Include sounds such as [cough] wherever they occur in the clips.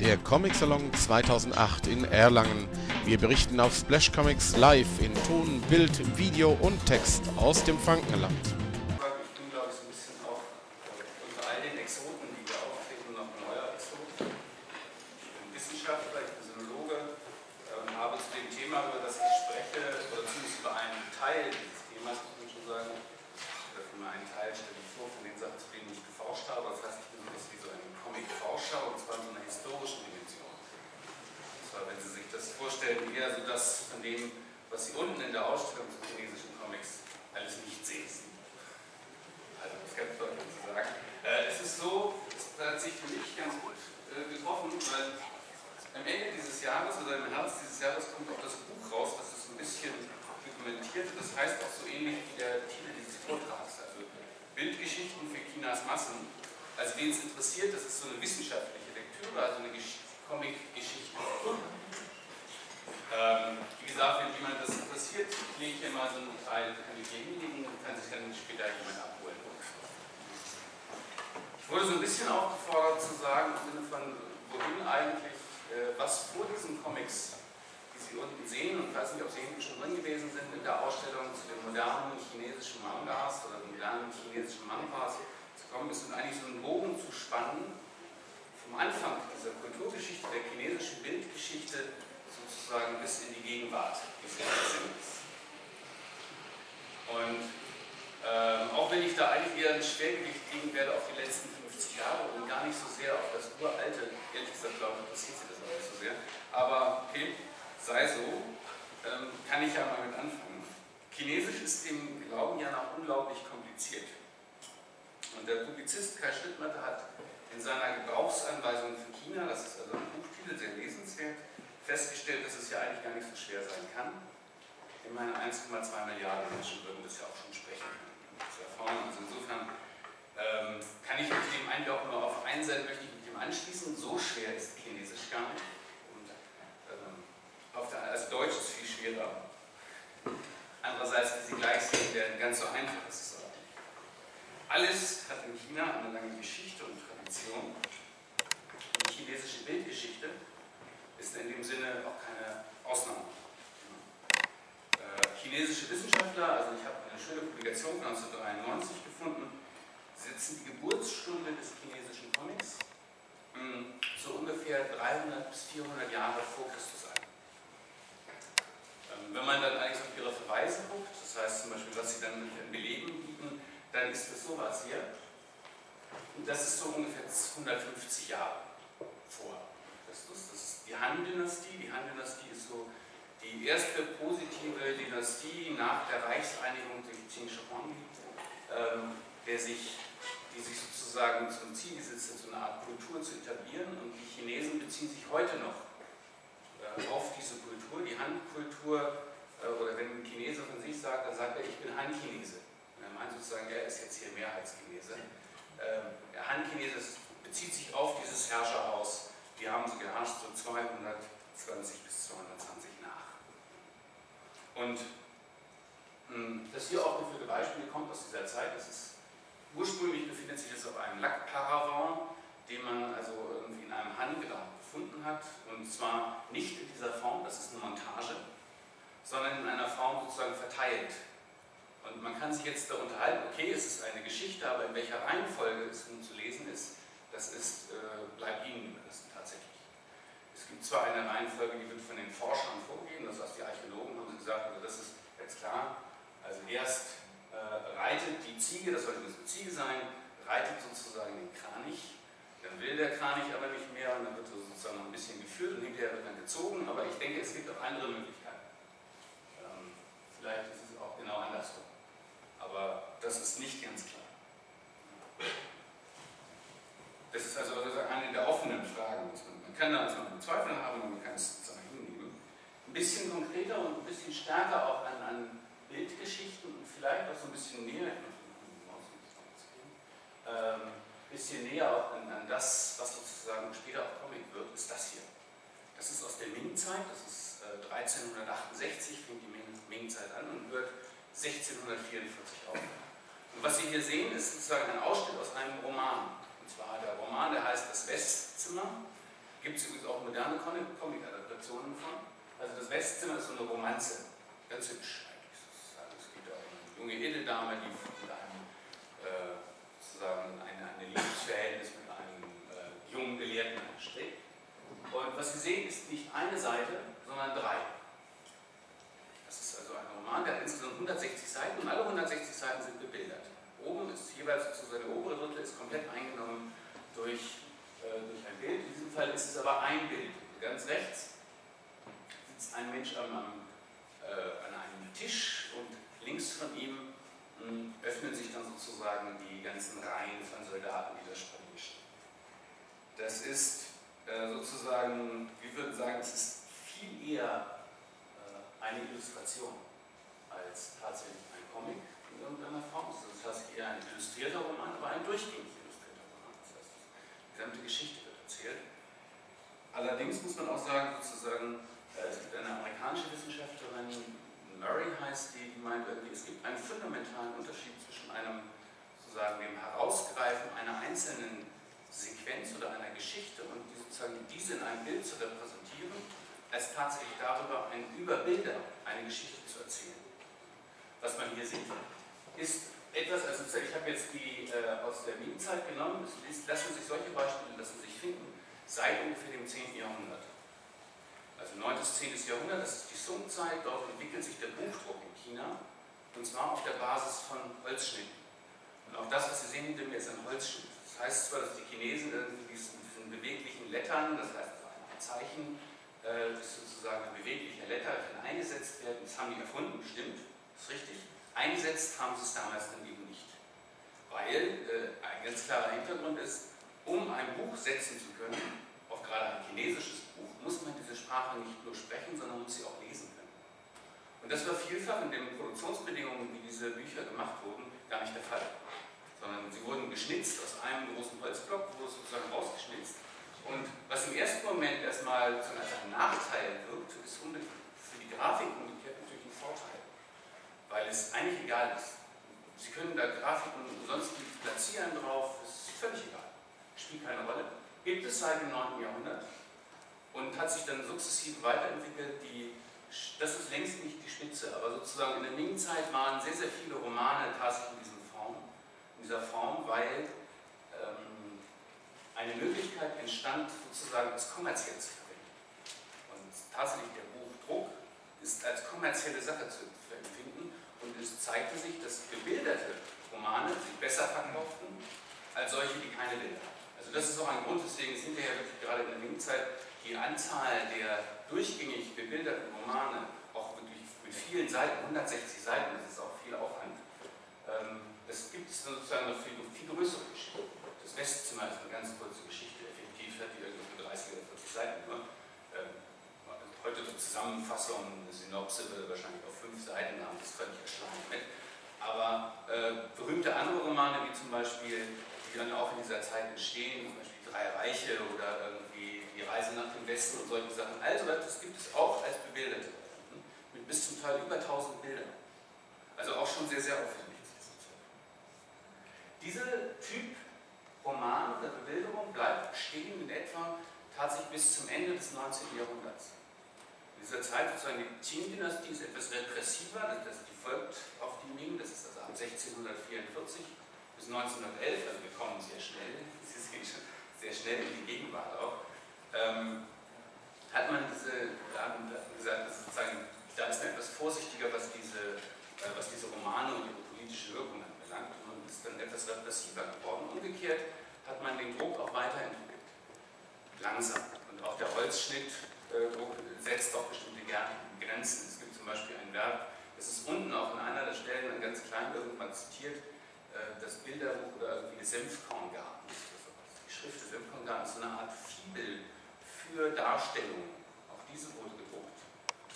der Comic Salon 2008 in Erlangen. Wir berichten auf Splash Comics live in Ton, Bild, Video und Text aus dem Frankenland. ihren Schwergewicht legen werde auf die letzten 50 Jahre und gar nicht so sehr auf das uralte. Ehrlich gesagt, glaube ich, interessiert sie das auch nicht so sehr. Aber okay, sei so, ähm, kann ich ja mal mit anfangen. Chinesisch ist dem Glauben ja noch unglaublich kompliziert. Und der Publizist Kai Schnittmatter hat in seiner Gebrauchsanweisung für China, das ist also ein Buchtitel, sehr lesenswert, festgestellt, dass es ja eigentlich gar nicht so schwer sein kann. Ich meine, 1,2 Milliarden Menschen würden das ja auch schon sprechen können zu erfahren. Also insofern ähm, kann ich mich dem eigentlich auch nur auf einen Seite möchte ich mich dem anschließen. So schwer ist Chinesisch gar nicht. Und ähm, auf der, also Deutsch ist es viel schwerer. Andererseits, wie sie gleich sehen werden, ganz so einfach ist es auch nicht. Alles hat in China eine lange Geschichte und Tradition. Die chinesische Bildgeschichte ist in dem Sinne auch keine Ausnahme chinesische Wissenschaftler, also ich habe eine schöne Publikation 1993 gefunden, sitzen die Geburtsstunde des chinesischen Comics mh, so ungefähr 300 bis 400 Jahre vor Christus ein. Ähm, wenn man dann eigentlich auf ihre Verweise guckt, das heißt zum Beispiel, was sie dann mit den Belegen bieten, dann ist das sowas hier. Und das ist so ungefähr 150 Jahre vor Christus. Das ist die Han-Dynastie. Die Han-Dynastie ist so die erste positive Dynastie nach der Reichseinigung der Qingshong, ähm, der sich, die sich sozusagen zum Ziel gesetzt hat, so eine Art Kultur zu etablieren. Und die Chinesen beziehen sich heute noch äh, auf diese Kultur, die Han-Kultur. Äh, oder wenn ein Chinese von sich sagt, dann sagt er, ich bin Han-Chinese. Er meint sozusagen, er ist jetzt hier Mehrheitschinese. Ähm, der Han-Chinese bezieht sich auf dieses Herrscherhaus. Die haben sie geherrscht so 220 bis 220 und hm, das hier aufgeführte Beispiel kommt aus dieser Zeit. Das ist, ursprünglich befindet sich das auf einem Lackparavant, den man also irgendwie in einem Handgrab gefunden hat. Und zwar nicht in dieser Form, das ist eine Montage, sondern in einer Form sozusagen verteilt. Und man kann sich jetzt da unterhalten, okay, es ist eine Geschichte, aber in welcher Reihenfolge es nun zu lesen ist, das ist, äh, bleibt Ihnen überlassen tatsächlich. Es gibt zwar eine Reihenfolge, die wird von den Forschern vorgegeben, das heißt, die Archäologen haben gesagt, also das ist jetzt klar. Also erst äh, reitet die Ziege, das sollte eine Ziege sein, reitet sozusagen den Kranich, dann will der Kranich aber nicht mehr und dann wird er sozusagen ein bisschen geführt und hinterher wird dann gezogen, aber ich denke, es gibt auch andere Möglichkeiten. Ähm, vielleicht ist es auch genau andersrum. Aber das ist nicht ganz klar. Das ist also, also eine der offenen Fragen, muss man kann da also noch Zweifel haben, aber man kann es zeigen. Ne? Ein bisschen konkreter und ein bisschen stärker auch an, an Bildgeschichten und vielleicht auch so ein bisschen näher, ähm, ein bisschen näher auch an, an, das, was sozusagen später auch Comic wird, ist das hier. Das ist aus der Ming-Zeit, das ist äh, 1368 fängt die Ming-Zeit an und wird 1644 auf. Und was Sie hier sehen, ist sozusagen ein Ausschnitt aus einem Roman. Und zwar der Roman, der heißt Das Westzimmer Gibt es übrigens auch moderne Comic-Adaptationen von. Also das Westzimmer ist so eine Romanze. Ganz hübsch eigentlich. Es geht auch um eine junge Edeldame, die mit einem äh, sozusagen eine, eine Liebesverhältnis mit einem äh, jungen Gelehrten anstrebt. Und was Sie sehen, ist nicht eine Seite, sondern drei. Das ist also ein Roman, der hat insgesamt 160 Seiten und alle 160 Seiten sind bebildert. Oben ist jeweils sozusagen der obere Drittel ist komplett eingenommen durch durch ein Bild. In diesem Fall ist es aber ein Bild. Ganz rechts sitzt ein Mensch am, am, äh, an einem Tisch und links von ihm mh, hm, öffnen sich dann sozusagen die ganzen Reihen von Soldaten, die das Spalier stehen. Das ist äh, sozusagen, wir würden sagen, es ist viel eher äh, eine Illustration als tatsächlich ein Comic in irgendeiner Form. Das ist tatsächlich eher ein illustrierter Roman, aber ein durchgängig gesamte Geschichte wird erzählt. Allerdings muss man auch sagen, sozusagen, äh, es gibt eine amerikanische Wissenschaftlerin, Murray heißt die, die meint irgendwie, es gibt einen fundamentalen Unterschied zwischen einem, sozusagen, dem Herausgreifen einer einzelnen Sequenz oder einer Geschichte und die sozusagen diese in einem Bild zu repräsentieren, als tatsächlich darüber ein über Bilder eine Geschichte zu erzählen. Was man hier sieht, ist etwas, also ich habe jetzt die äh, aus der Minenzeit genommen, es lassen sich solche Beispiele lassen sich finden, seit ungefähr dem 10. Jahrhundert. Also 9. bis 10. Jahrhundert, das ist die Sung-Zeit, dort entwickelt sich der Buchdruck in China, und zwar auf der Basis von Holzschnitten. Und auch das, was Sie sehen hinter mir, ist ein Holzschnitt. Das heißt zwar, dass die Chinesen irgendwie diesen, diesen beweglichen Lettern, das heißt ein Zeichen, äh, das sozusagen ein beweglicher Letter eingesetzt werden, das haben die erfunden, stimmt, ist richtig. Eingesetzt haben sie es damals dann eben nicht. Weil äh, ein ganz klarer Hintergrund ist, um ein Buch setzen zu können, auch gerade ein chinesisches Buch, muss man diese Sprache nicht nur sprechen, sondern muss sie auch lesen können. Und das war vielfach in den Produktionsbedingungen, wie diese Bücher gemacht wurden, gar nicht der Fall. Sondern sie wurden geschnitzt aus einem großen Holzblock, wurde sozusagen rausgeschnitzt. Und was im ersten Moment erstmal als ein Nachteil wirkt, ist für die Grafik umgekehrt natürlich ein Vorteil weil es eigentlich egal ist. Sie können da Grafiken und sonst platzieren drauf, ist völlig egal. Spielt keine Rolle. Gibt es seit dem 9. Jahrhundert und hat sich dann sukzessive weiterentwickelt. Die, das ist längst nicht die Spitze, aber sozusagen in der Ming-Zeit waren sehr, sehr viele Romane tatsächlich in, diesem Form, in dieser Form, weil ähm, eine Möglichkeit entstand, sozusagen das kommerziell zu verwenden. Und tatsächlich der Buchdruck ist als kommerzielle Sache zu empfinden es zeigte sich, dass gebilderte Romane sich besser verkauften als solche, die keine Bilder haben. Also das ist auch ein Grund, weswegen es hinterher wirklich gerade in der Ming-Zeit die Anzahl der durchgängig gebilderten Romane, auch wirklich mit vielen Seiten, 160 Seiten, das ist auch viel Aufwand, ähm, es gibt sozusagen noch viel, viel größere Geschichten. Das Westzimmer ist eine ganz kurze Geschichte, effektiv hat die irgendwie 30 oder 40 Seiten nur. Heute zur Zusammenfassung, eine Synopse würde wahrscheinlich auf fünf Seiten haben, das völlig erschlagen mit. Aber äh, berühmte andere Romane, wie zum Beispiel, die dann auch in dieser Zeit entstehen, zum Beispiel Drei Reiche oder irgendwie Die Reise nach dem Westen und solche Sachen, also das gibt es auch als bebilderte, mit bis zum Teil über 1000 Bildern. Also auch schon sehr, sehr aufwendig. Dieser Typ Roman oder Bebilderung bleibt stehen in etwa tatsächlich bis zum Ende des 19. Jahrhunderts. In dieser Zeit sozusagen die Qing-Dynastie ist etwas repressiver, das, die folgt auf die Ming, das ist also ab 1644 bis 1911, also wir kommen sehr schnell, [laughs] Sie sehen schon, sehr schnell in die Gegenwart auch, ähm, hat man diese, man gesagt, sozusagen, da ist man etwas vorsichtiger, was diese, äh, was diese Romane und ihre politische Wirkung anbelangt und ist dann etwas repressiver geworden. Umgekehrt hat man den Druck auch weiterentwickelt. Langsam. Und auch der Holzschnitt setzt doch bestimmte Grenzen. Es gibt zum Beispiel ein Werk, das ist unten auch an einer der Stellen ein ganz klein irgendwann zitiert, äh, das Bilderbuch oder irgendwie des Senfkorngartens. Die Schrift des Senfkorngartens, so eine Art Fibel für Darstellungen. Auch diese wurde gedruckt.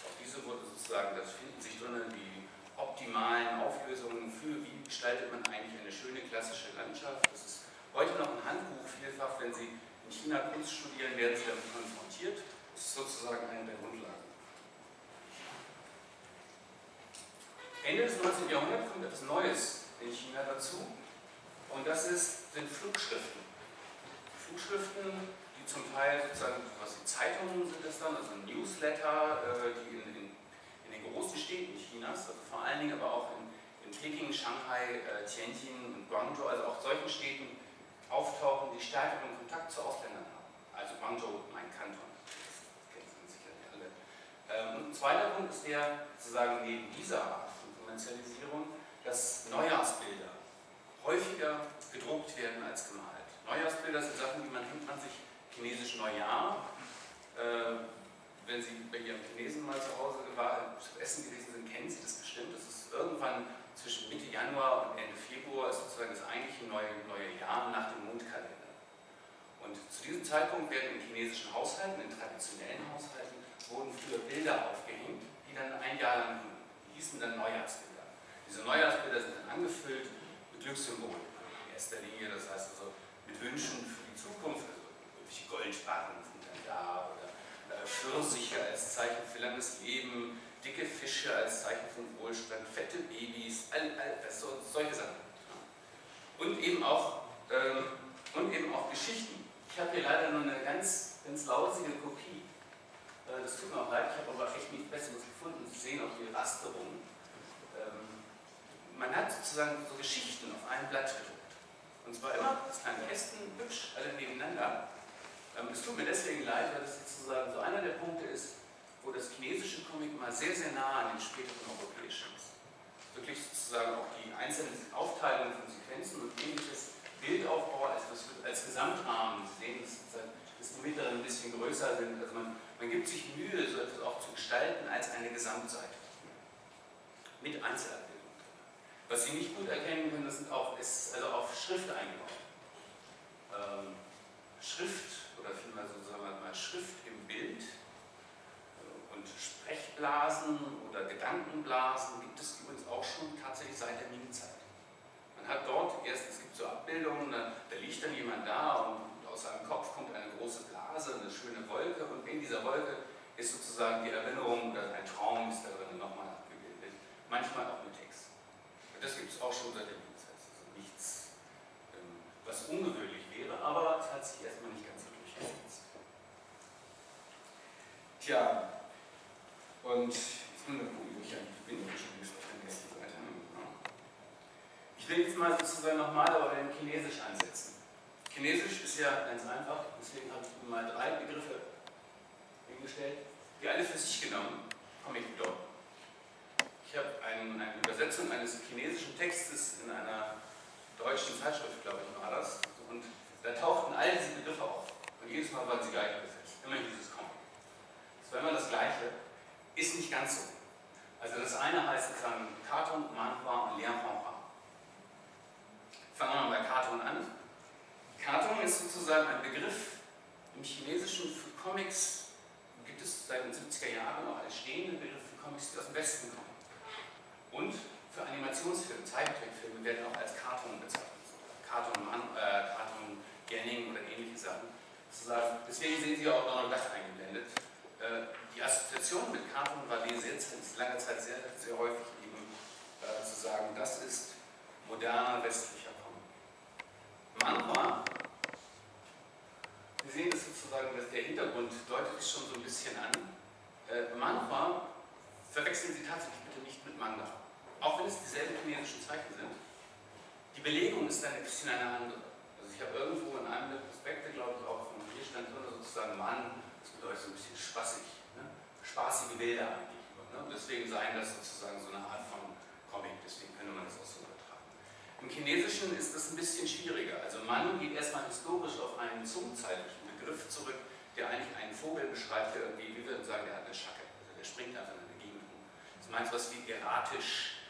Auch diese wurde sozusagen, das finden sich drinnen die optimalen Auflösungen für, wie gestaltet man eigentlich eine schöne klassische Landschaft. Das ist heute noch ein Handbuch vielfach, wenn Sie in China Kunst studieren, werden Sie damit konfrontiert ist sozusagen eine der Grundlagen. Ende des 19. Jahrhunderts kommt etwas Neues in China dazu und das ist, sind Flugschriften. Flugschriften, die zum Teil sozusagen, die Zeitungen sind das dann, also Newsletter, äh, die in, in, in, den großen Städten Chinas, also vor allen Dingen aber auch in, in Peking, Shanghai, äh, Tianjin und Guangzhou, also auch solchen Städten auftauchen, die stärkeren Kontakt zu Ausländern haben. Also Guangzhou, mein Kanton, das kennen Sie sicherlich alle. Ähm, ein zweiter Punkt ist der, sozusagen neben dieser Art von Kommerzialisierung, dass Neujahrsbilder häufiger gedruckt werden als gemalt. Neujahrsbilder sind Sachen, die man hängt man sich chinesisch Neujahr. Äh, wenn Sie bei Ihrem Chinesen mal zu Hause war, zu Essen gewesen sind, kennen Sie das bestimmt. Das ist irgendwann zwischen Mitte Januar und Ende Februar ist sozusagen das eigentliche neue, neue Jahr nach dem Mondkalender. Und zu diesem Zeitpunkt werden in chinesischen Haushalten, in traditionellen Haushalten, wurden früher Bilder aufgehängt, die dann ein Jahr lang hingen. Die hießen dann Neujahrsbilder. Diese Neujahrsbilder sind dann angefüllt mit Glückssymbolen in erster Linie, das heißt also mit Wünschen für die Zukunft, also irgendwelche Goldbarren sind dann da oder äh, Pfirsiche als Zeichen für langes Leben, dicke Fische als Zeichen von Wohlstand, fette Babys, all, all, so, solche Sachen. Und eben auch, ähm, und eben auch Geschichten. Ich habe hier leider nur eine ganz, ganz lausige Kopie. Äh, das tut mir auch leid, ich habe aber echt nichts Besseres gefunden. Sie sehen auch die Rasterung. Ähm, man hat sozusagen so Geschichten auf einem Blatt gedruckt. Und zwar immer das kleine Kästen, hübsch, alle nebeneinander. Ähm, es tut mir deswegen leid, weil das sozusagen so einer der Punkte ist, wo das chinesische Comic mal sehr, sehr nah an den späteren europäischen ist. Wirklich sozusagen auch die einzelnen Aufteilungen von Sequenzen und ähnliches Bildaufbau als, als Gesamtrahmen. Sehen, dass, dass die mittleren ein bisschen größer sind. Also man, man gibt sich Mühe, so etwas auch zu gestalten als eine Gesamtseite. Mit Einzelabbildungen. Was Sie nicht gut erkennen können, das sind auch, ist also auf Schrift eingebaut. Ähm, Schrift oder vielmehr so sagen wir mal Schrift im Bild und Sprechblasen oder Gedankenblasen gibt es übrigens auch schon tatsächlich seit der Ming-Zeit. Man hat dort erst, es gibt so Abbildungen, da, da liegt dann jemand da und aus seinem Kopf kommt eine große Blase, eine schöne Wolke und in dieser Wolke ist sozusagen die Erinnerung oder ein Traum ist da drin nochmal abgebildet. Manchmal auch mit Text. Und das gibt es auch schon seit der Ming-Zeit. Also nichts, ähm, was ungewöhnlich wäre, aber es hat sich erstmal nicht ganz so durchgesetzt. Tja, und jetzt mal gucken, wo ich eigentlich bin. Ich schon auf der nächsten Seite. Ich will jetzt mal sozusagen nochmal aber in Chinesisch ansetzen. Chinesisch ist ja ganz einfach, deswegen habe ich mal drei Begriffe hingestellt, die alle für sich genommen Comic bedeuten. Ich habe ein, eine Übersetzung eines chinesischen Textes in einer deutschen Zeitschrift, glaube ich, war das. Und da tauchten all diese Begriffe auf. Und jedes Mal waren sie gleich besetzt. Immer dieses Comic. Das war immer das Gleiche ist nicht ganz so. Also das eine heißt sozusagen Karton, Manhua und Lianhua. Fangen wir mal bei Karton an. Karton ist sozusagen ein Begriff im Chinesischen für Comics, gibt es seit den 70er Jahren noch als stehenden Begriff für Comics, die aus dem Westen kommen. Und für Animationsfilme, Zeichentrickfilme werden auch als Karton bezeichnet. Karton, äh, Karton Ganning oder ähnliche Sachen. Sozusagen, deswegen sehen Sie auch Donald Duck eingeblendet. Äh, die Assoziation mit Karton war die jetzt lange Zeit sehr, sehr häufig eben äh, zu sagen, das ist moderner westlicher Manchmal, wir sehen das sozusagen, dass der Hintergrund deutet es schon so ein bisschen an. Äh, Manchmal verwechseln Sie tatsächlich bitte nicht mit Manga. Auch wenn es dieselben chinesischen Zeichen sind. Die Belegung ist dann ein bisschen eine andere. Also ich habe irgendwo in einem der Prospekte, glaube ich, auch von hier stand drin sozusagen Mann, das bedeutet so ein bisschen spaßig spaßige Bilder eigentlich. Ne? Deswegen seien das sozusagen so eine Art von Comic, deswegen könnte man das auch so übertragen. Im Chinesischen ist das ein bisschen schwieriger. Also Mann geht erstmal historisch auf einen zungenzeitlichen Begriff zurück, der eigentlich einen Vogel beschreibt, der irgendwie, wie wir sagen, der hat eine Schacke. Also der springt einfach in der Gegend rum. Das meint was wie erratisch,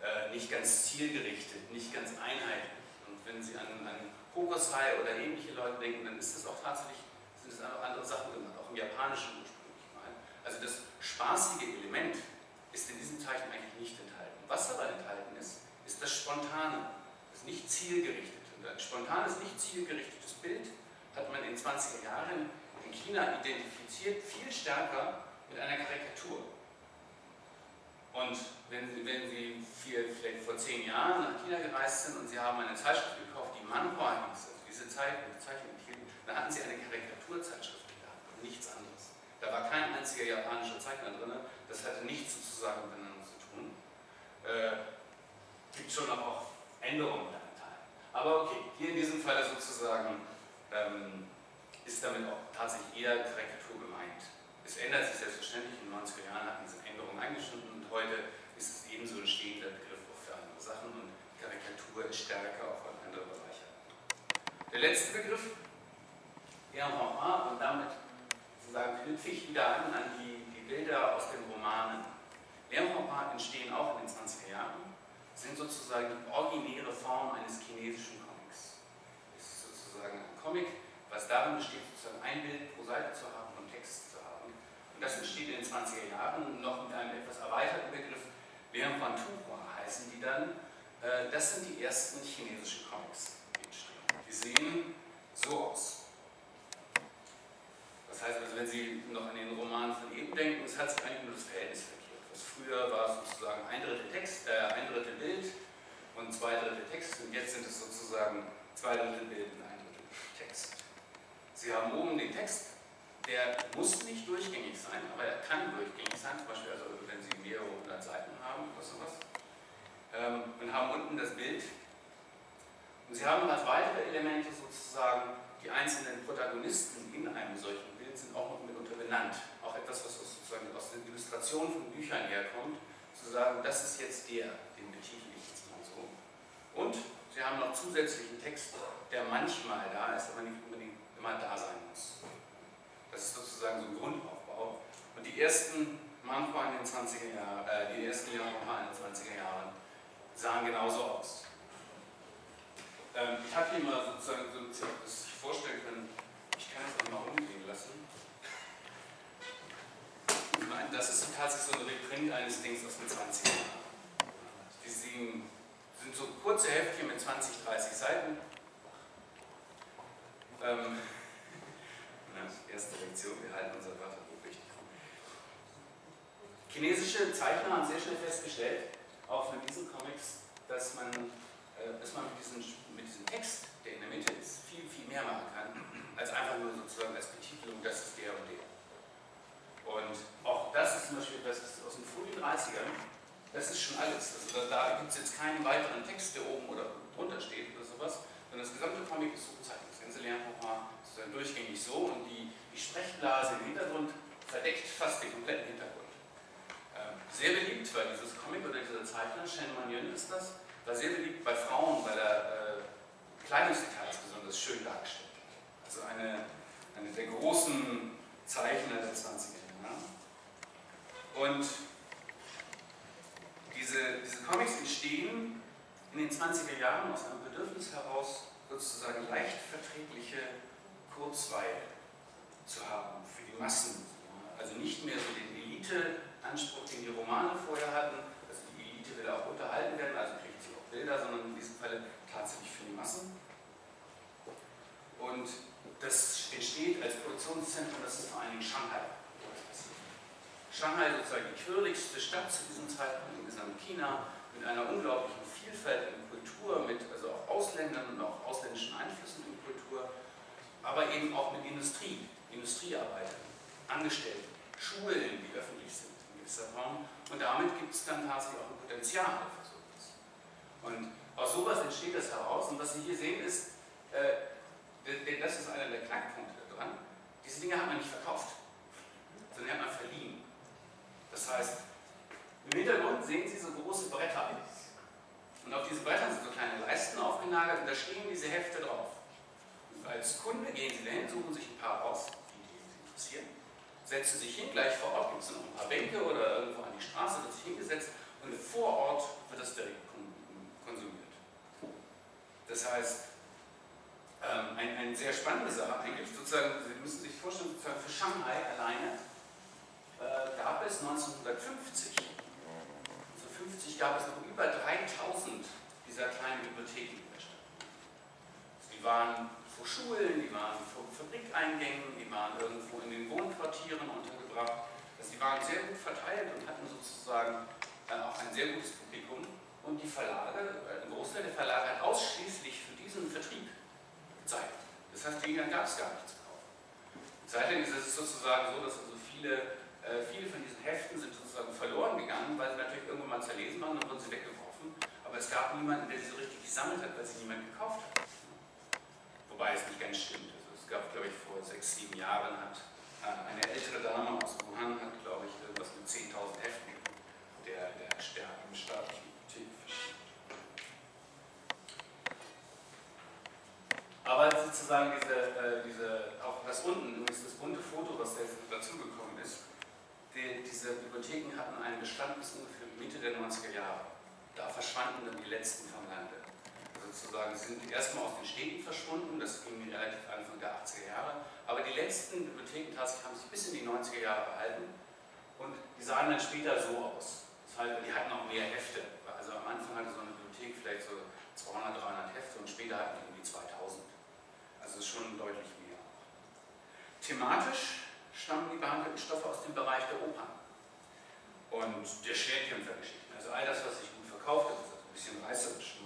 äh, nicht ganz zielgerichtet, nicht ganz einheitlich. Und wenn Sie an, an Hokusai oder ähnliche Leute denken, dann ist das auch tatsächlich, sind es auch andere Sachen gemacht, auch im Japanischen also das spaßige Element ist in diesem Zeichen eigentlich nicht enthalten. Was aber enthalten ist, ist das Spontane, das nicht zielgerichtete. Und ein spontanes, nicht zielgerichtetes Bild hat man in 20er Jahren in China identifiziert, viel stärker mit einer Karikatur. Und wenn Sie, wenn Sie vier, vielleicht vor zehn Jahren nach China gereist sind und Sie haben eine Zeitschrift gekauft, die Manhua hieß, also diese Zeichen, die Zeichen enthielten, dann hatten Sie eine Karikatur einziger japanischer Zeichner drin. Das hatte nichts sozusagen miteinander zu tun. Äh, gibt schon auch Änderungen Teilen. Aber okay, hier in diesem Fall sozusagen ähm, ist damit auch tatsächlich eher Korrektur gemeint. Es ändert sich selbstverständlich, in den 90er Jahren hatten diese Änderungen eingeschnitten und heute ist es ebenso ein stehender Begriff auch für andere Sachen und Karikatur ist stärker auch an andere Bereiche. Der letzte Begriff, Errant, und damit sozusagen knüpfe ich wieder an an die, die Bilder aus den Romanen. Errant entstehen auch in den 20er Jahren, sind sozusagen die originäre Form eines chinesischen Comics. Es ist sozusagen ein Comic, was darin besteht, sozusagen ein Bild pro Seite zu haben und Text zu haben. Und das entsteht in den 20er Jahren noch mit einem etwas erweiterten Begriff, Lianhuantuhua heißen die dann. Äh, das sind die ersten chinesischen Comics, die entstehen. Die sehen so aus. Das heißt also, wenn Sie noch an den Roman von eben denken, es hat sich eigentlich nur das Verhältnis verkehrt. Früher war sozusagen ein Drittel Text, äh, ein Drittel Bild und zwei Drittel Text und jetzt sind es sozusagen zwei Drittel Bild und ein Drittel Text. Sie haben oben den Text, der muss nicht durchgängig sein, aber er kann durchgängig sein, zum Beispiel also wenn Sie mehrere hundert Seiten haben oder sowas. Ähm, und haben unten das Bild. Und Sie haben als weitere Elemente sozusagen die einzelnen Protagonisten in einem solchen Bild sind auch noch mitunter benannt. Auch etwas, was sozusagen aus den Illustrationen von Büchern herkommt, zu sagen, das ist jetzt der, den betitel ich jetzt mal so. Und Sie haben noch zusätzlichen Text, der manchmal da ist, aber nicht unbedingt immer da sein muss. Das ist sozusagen so ein Grundaufbau. Und die ersten Manchmal in den 20er Jahren, äh, die ersten Manchmal in den 20er Jahren sahen genauso aus. Ähm, ich habe hier mal sozusagen so ein Zirk, das sich vorstellen können, ich kann das mal umgehen lassen. Das ist tatsächlich so ein Reprint eines Dings aus den 20er Jahren. Die sehen, sind so kurze Heftchen mit 20, 30 Seiten. Ähm, [laughs] erste Lektion, wir halten unser Wörterbuch richtig. Chinesische Zeichner haben sehr schnell festgestellt, auch mit diesen Comics, dass man, äh, dass man mit, diesen, mit diesem Text, der in der Mitte ist, viel, viel mehr machen kann, als einfach nur sozusagen als Betitelung, das ist der und der. Und auch das ist zum Beispiel, das ist aus den frühen 30ern, das ist schon alles. Also da, da gibt es jetzt keinen weiteren Text, der oben oder drunter steht oder sowas, sondern das gesamte Comic ist so gezeichnet. Das ganze Lernprogramm ist dann durchgängig so und die, die Sprechblase im Hintergrund verdeckt fast den kompletten Hintergrund. Ähm, sehr beliebt war dieses Comic oder dieser Zeichner, Shen Manyon ist das, war sehr beliebt bei Frauen, weil er äh, Kleidungsdetails besonders schön dargestellt hat. Also eine, eine der großen Zeichner der 20er Jahre. Und diese, diese Comics entstehen in den 20er Jahren aus einem Bedürfnis heraus, sozusagen leicht verträgliche Kurzweil zu haben für die Massen. Also nicht mehr so den Elite-Anspruch, den die Romane vorher hatten. Also die Elite will auch unterhalten werden, also kriegt sie auch Bilder, sondern in diesem Fall tatsächlich für die Massen. Und das entsteht als Produktionszentrum, das ist vor allen Dingen Shanghai. Shanghai sozusagen die quirligste Stadt zu diesem Zeitpunkt in gesamten China, mit einer unglaublichen Vielfalt in Kultur, mit also auch Ausländern und auch ausländischen Einflüssen in Kultur, aber eben auch mit Industrie, Industriearbeitern, Angestellten, Schulen, die öffentlich sind in gewisser Form. Und damit gibt es dann tatsächlich auch ein Potenzial für sowas. Und aus sowas entsteht das heraus. Und was Sie hier sehen ist, äh, denn das ist einer der Knackpunkte daran, diese Dinge hat man nicht verkauft, sondern hat man verliehen. Das heißt, im Hintergrund sehen Sie so große Bretter. Und auf diese Bretter sind so kleine Leisten aufgenagelt und da stehen diese Hefte drauf. Und als Kunde gehen Sie dahin, suchen sich ein paar raus, die, Sie interessieren, setzen sich hin, gleich vor Ort gibt es noch ein paar Bänke oder irgendwo an die Straße wird sich hingesetzt und vor Ort wird das direkt konsumiert. Das heißt, ähm, eine ein sehr spannende Sache eigentlich, sozusagen, Sie müssen sich vorstellen, für Shanghai alleine gab es 1950, 1950 gab es noch über 3000 dieser kleinen Bibliotheken in der Stadt. Die waren vor Schulen, die waren vor Fabrikeingängen, die waren irgendwo in den Wohnquartieren untergebracht. Also die waren sehr gut verteilt und hatten sozusagen dann auch ein sehr gutes Publikum. Und die Verlage, äh, ein Großteil der Verlage hat ausschließlich für diesen Vertrieb Zeit. Das heißt, weniger gab es gar nicht zu kaufen. Seitdem ist es sozusagen so, dass also viele Äh, viele von diesen Heften sind sozusagen verloren gegangen, weil sie natürlich irgendwann mal zerlesen waren, dann wurden sie weggeworfen. Aber es gab niemanden, der sie so richtig gesammelt hat, weil sie niemand gekauft hat. Wobei es nicht ganz stimmt. Also es gab, glaube ich, vor sechs, sieben Jahren hat äh, eine ältere Dame aus Wuhan, hat, glaube ich, irgendwas mit 10.000 Heften der, der im staatlichen Bibliothek verschickt. Aber sozusagen diese, äh, diese, auch das unten, das bunte Foto, was jetzt dazugekommen ist, die, diese Bibliotheken hatten einen Bestand bis ungefähr Mitte der 90er Jahre. Da verschwanden dann die letzten vom Lande sozusagen sind erstmal aus den Städten verschwunden, das ging relativ Anfang der 80er Jahre, aber die letzten Bibliotheken tatsächlich haben sich bis in die 90er Jahre behalten und die sahen dann später so aus. Das heißt, die hatten auch mehr Hefte. Also am Anfang hatte so eine Bibliothek vielleicht so 200, 300 Hefte und später hatten die irgendwie 2000. Also schon deutlich mehr. Thematisch stammen die behandelten Stoffe aus dem Bereich der Opern und der Schwertkämpfergeschichten. Also all das, was sich gut verkauft hat, ist ein bisschen reißerisch.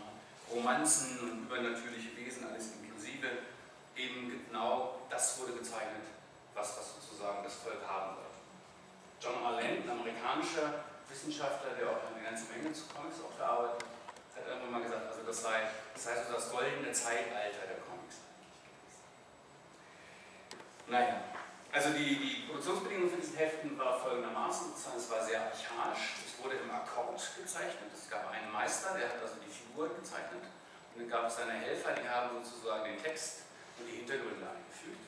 Romanzen und übernatürliche Wesen, alles inklusive, eben genau das wurde gezeichnet, was, was sozusagen das Volk haben sollte. John R. Land, ein amerikanischer Wissenschaftler, der auch eine ganze Menge zu Comics auch gearbeitet hat, hat irgendwann mal gesagt, also das sei, das heißt also das goldene Zeitalter der Comics Naja, also die, die Produktionsbedingungen für diesen Heften war folgendermaßen, es war sehr archaisch, es wurde im Akkord gezeichnet, es gab einen Meister, der hat also die Figuren gezeichnet. Und dann gab es seine Helfer, die haben sozusagen den Text und die Hintergründe eingefügt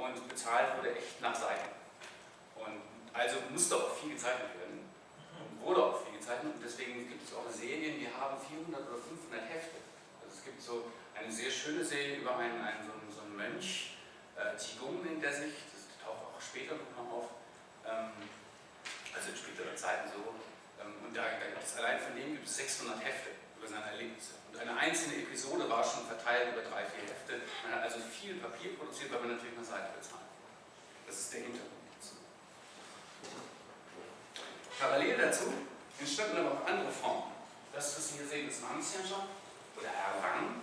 und bezahlt wurde echt nach Seiten. Und also musste auch viel gezeichnet werden. Und wurde auch viel gezeichnet. Und deswegen gibt es auch Serien, die haben 400 oder 500 Hefte. Also es gibt so eine sehr schöne Serie über einen, einen so, einen, so einen Mönch, äh, Qigong in der Sicht, später nochmal auf, ähm, also in späteren Zeiten so. Ähm, und da, da gibt es allein von dem gibt es 600 Hefte über seine Erlebnisse. Und eine einzelne Episode war schon verteilt über drei, vier Hefte. Man hat also viel Papier produziert, weil man natürlich eine Seite bezahlt. Das ist der Hintergrund dazu. Parallel dazu entstanden aber auch andere Formen. Das, was Sie hier sehen, ist Wangsianscher oder Herr Wang,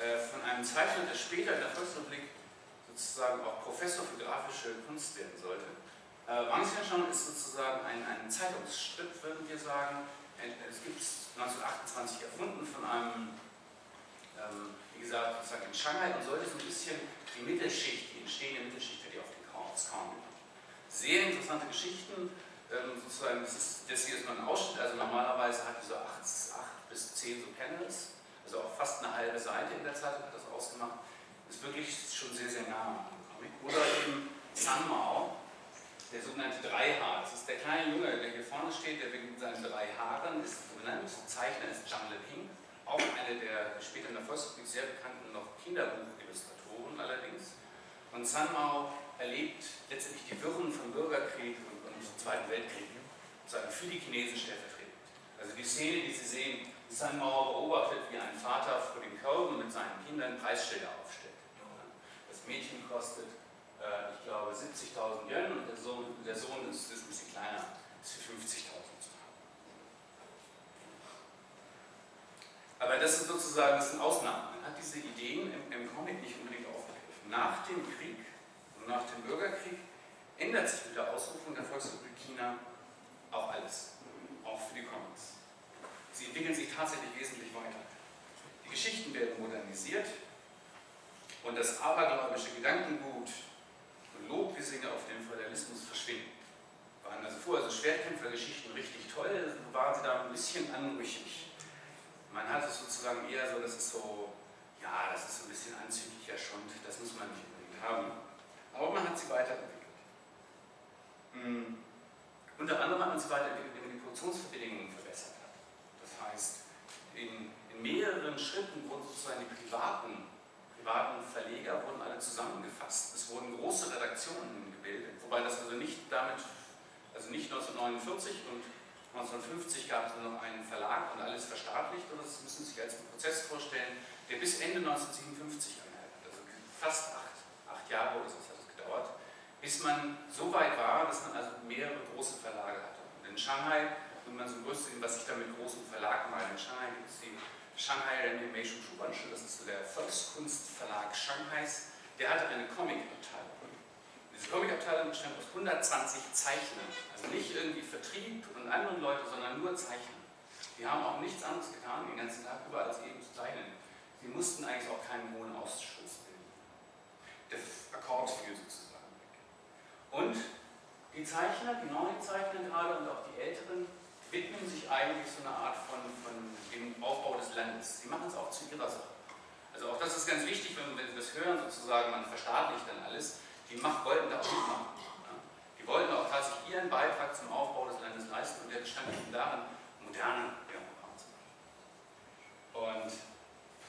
äh, von einem Zeichner, der später in der Volksrepublik sozusagen auch Professor für grafische Kunst werden sollte. Äh, Wangxianshan ist sozusagen ein, ein Zeitungsschritt, würden wir sagen. Es gibt es 1928 erfunden von einem, ähm, wie gesagt, sozusagen in Shanghai und sollte so ein bisschen die Mittelschicht, die entstehende Mittelschicht, die auf den Chaos kam. Sehr interessante Geschichten, ähm, sozusagen, das, ist, das hier ist nur ein Ausschnitt, also normalerweise hat die so 8, 8 bis 10 so Panels, also auch fast eine halbe Seite in der Zeitung hat das ausgemacht ist wirklich schon sehr, sehr nah am Comic. Oder eben San Mao, der sogenannte Dreihaar. Das ist der kleine Junge, der hier vorne steht, der wegen seinen drei Haaren ist benannt. Zeichner ist Zhang Leping, auch eine der später in der Volksrepublik sehr bekannten noch Kinderbuchillustratoren allerdings. Und San Mao erlebt letztendlich die Wirren von Bürgerkrieg und, und Zweiten Weltkrieg für die Chinesen stellvertretend. Also die Szene, die Sie sehen, San Mao beobachtet, wie ein Vater vor dem Körben mit seinen Kindern Preisschilder aufstellt. Mädchen kostet, äh, ich glaube, 70.000 Yen und der Sohn, der Sohn ist, ist ein bisschen kleiner, ist für 50.000 zu haben. Aber das ist sozusagen, das sind Ausnahmen. Man hat diese Ideen im, im Comic nicht unbedingt aufgegriffen. Nach dem Krieg und nach dem Bürgerkrieg ändert sich mit der Ausrufung der Volksrepublik China auch alles, auch für die Comics. Sie entwickeln sich tatsächlich wesentlich weiter. Die Geschichten werden modernisiert, und das abergläubische Gedankengut und Lobgesänge auf den Feudalismus verschwinden. Waren also vorher so Schwertkämpfergeschichten richtig toll, waren sie da ein bisschen anrüchig. Man hat es sozusagen eher so, das ist so, ja, das ist so ein bisschen anzüglicher Schund, das muss man nicht unbedingt haben. Aber man hat sie weiterentwickelt. Mhm. Unter anderem hat man sie weiterentwickelt, indem man die Produktionsbedingungen verbessert hat. Das heißt, in, in mehreren Schritten wurden sozusagen die privaten privaten Verleger wurden alle zusammengefasst. Es wurden große Redaktionen gebildet, wobei das also nicht damit, also nicht 1949 und 1950 gab es nur noch einen Verlag und alles verstaatlicht, und das müssen Sie sich als Prozess vorstellen, der bis Ende 1957 anhält. Also fast acht, acht Jahre oder so hat es gedauert, bis man so weit war, dass man also mehrere große Verlage hatte. Und in Shanghai, wenn man so größte, was ich da mit großen Verlagen meine, in Shanghai gibt es die Shanghai Animation Schubansche, das ist der Volkskunstverlag Shanghais, der hatte eine Comic-Abteilung. Diese Comic-Abteilung bestand aus 120 Zeichnern. Also nicht irgendwie Vertrieb und andere Leute, sondern nur Zeichner. Die haben auch nichts anderes getan den ganzen Tag über, als eben zu zeichnen. Sie mussten eigentlich auch keinen hohen Ausschuss bilden. Der Akkord fiel sozusagen weg. Und die Zeichner, die neuen Zeichner gerade und auch die älteren, widmen sich eigentlich so eine Art von, von dem Aufbau des Landes. Sie machen es auch zu ihrer Sache. Also auch das ist ganz wichtig, wenn, wenn Sie das hören, sozusagen, man verstaatlicht dann alles. Die Macht wollten da auch mitmachen. Ja. Die wollten auch tatsächlich ihren Beitrag zum Aufbau des Landes leisten und der bestand eben darin, moderne Währung zu machen. Und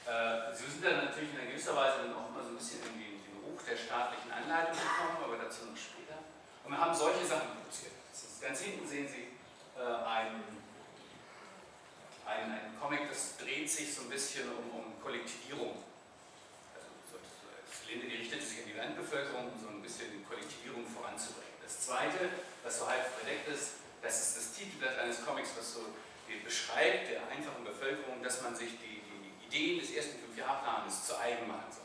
äh, sie sind dann natürlich in gewisser Weise dann auch immer so ein bisschen in den, den Ruch der staatlichen Anleitung gekommen, aber dazu noch später. Und wir haben solche Sachen produziert. ganz hinten sehen Sie äh, ein, ein, ein Comic, das dreht sich so ein bisschen um, um Kollektivierung. Also das Linde richtete sich an die Landbevölkerung, um so ein bisschen die Kollektivierung voranzubringen. Das zweite, was so halb verdeckt ist, das ist das Titelblatt eines Comics, was so beschreibt der einfachen Bevölkerung, dass man sich die, die Ideen des ersten Fünfjahrplans zu eigen machen soll.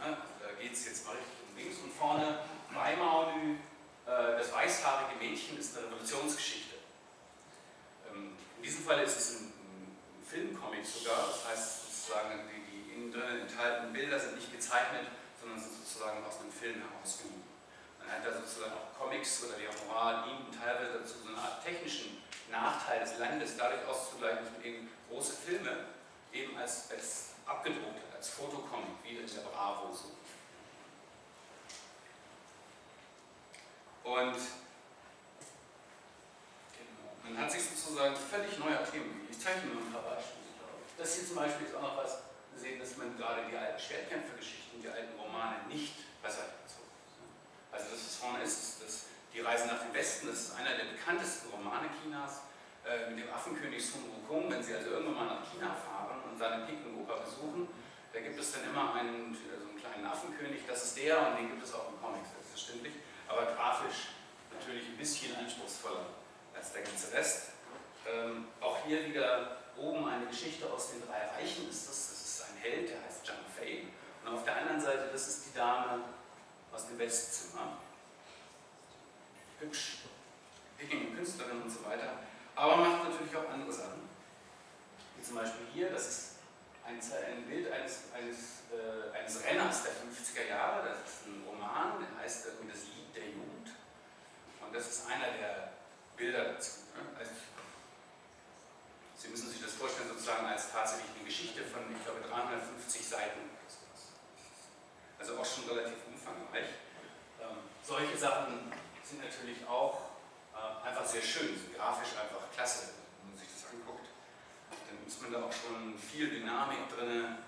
Ja, da geht es jetzt mal richtig um links und vorne. Weimaunu, äh, das weißhaarige Mädchen, ist eine Revolutionsgeschichte. In diesem Fall ist es ein, Filmcomic sogar, das heißt sozusagen, die, die innen drin enthaltenen Bilder sind nicht gezeichnet, sondern sind sozusagen aus einem Film herausgenommen. Man hat da sozusagen auch Comics oder die Moral dienten teilweise dazu, so eine Art technischen Nachteil des Landes dadurch auszugleichen, dass man eben große Filme eben als, als abgedruckt hat, als Fotocomic, wie in der Bravo so. Und man hat sich sozusagen völlig neuer Themen. Ich zeichne nur ein paar Beispiele. Das hier zum Beispiel ist auch noch was, sehen, dass man gerade die alten Schwertkämpfergeschichten, die alten Romane nicht beiseite gezogen hat. Also das, was vorne ist, ist das die Reise nach dem Westen, das ist einer der bekanntesten Romane Chinas äh, mit dem Affenkönig Sun Wukong. Wenn Sie also irgendwann mal nach China fahren und seine Peking-Oper besuchen, da gibt es dann immer einen, so einen kleinen Affenkönig, das ist der und den gibt es auch im Comics, selbstverständlich, aber grafisch natürlich ein bisschen anspruchsvoller als der ganze Rest. Ähm, auch hier wieder oben eine Geschichte aus den drei Reichen ist das. Das ist ein Held, der heißt Zhang Fei. Und auf der anderen Seite, das ist die Dame aus dem Westzimmer hübsch, picking Künstlerin und so weiter, aber macht natürlich auch andere Sachen. Wie zum Beispiel hier, das ist ein, ein Bild eines, eines, äh, eines Renners der 50er Jahre, das ist ein Roman, der heißt irgendwie das Lied der Jugend. Und das ist einer der Bilder dazu. Ne? Also, Sie müssen sich das vorstellen sozusagen als tatsächlich eine Geschichte von, ich glaube, 350 Seiten. Also auch schon relativ umfangreich. Ähm, solche Sachen sind natürlich auch äh, einfach sehr schön, sind grafisch einfach klasse, wenn man sich das anguckt. Dann ist man da auch schon viel Dynamik drin.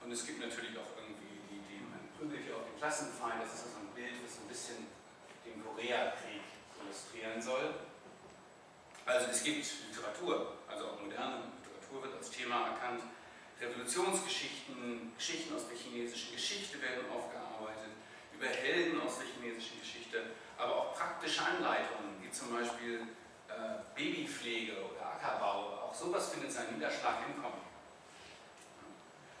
Und es gibt natürlich auch irgendwie die, die man prügelt hier auf den Klassenfeind, das ist also ein Bild, das so ein bisschen den Koreakrieg illustrieren soll. Also es gibt Literatur, also auch moderne Literatur wird als Thema erkannt. Revolutionsgeschichten, Geschichten aus der chinesischen Geschichte werden aufgearbeitet, über Helden aus der chinesischen Geschichte aber auch praktische Anleitungen, wie zum Beispiel äh, Babypflege oder Ackerbau. Auch sowas findet seinen Niederschlag im Comic.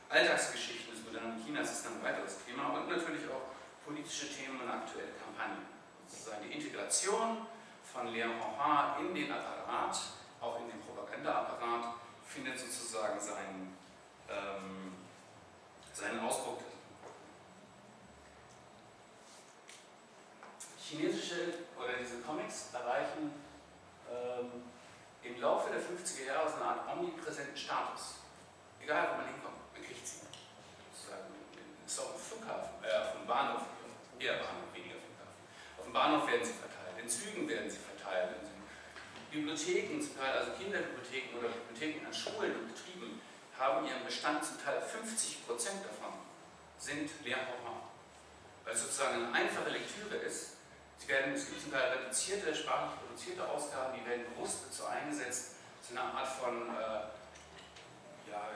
Alltagsgeschichten des modernen Chinas ist dann ein weiteres Thema und natürlich auch politische Themen und aktuelle Kampagnen. Sozusagen die Integration von Hongha in den Apparat, auch in den Propagandaapparat, findet sozusagen seinen, ähm, seinen Ausdruck chinesische oder diese Comics erreichen ähm, im Laufe der 50er Jahre so eine Art omnipräsenten Status. Egal, wo man hinkommt, man kriegt sie. Sozusagen. Ist auch ein Flughafen, äh, dem Bahnhof, eher Bahnhof, weniger dem Bahnhof werden sie verteilt, in Zügen werden sie verteilt, in Bibliotheken zum Teil, also Kinderbibliotheken oder Bibliotheken an Schulen und Betrieben, haben ihren Bestand zum Teil 50% davon sind Lehrprogramme. Weil es sozusagen eine einfache Lektüre ist, Sie werden, es gibt zum Teil reduzierte, sprachlich reduzierte Ausgaben, die werden bewusst dazu eingesetzt, zu einer Art von äh, ja,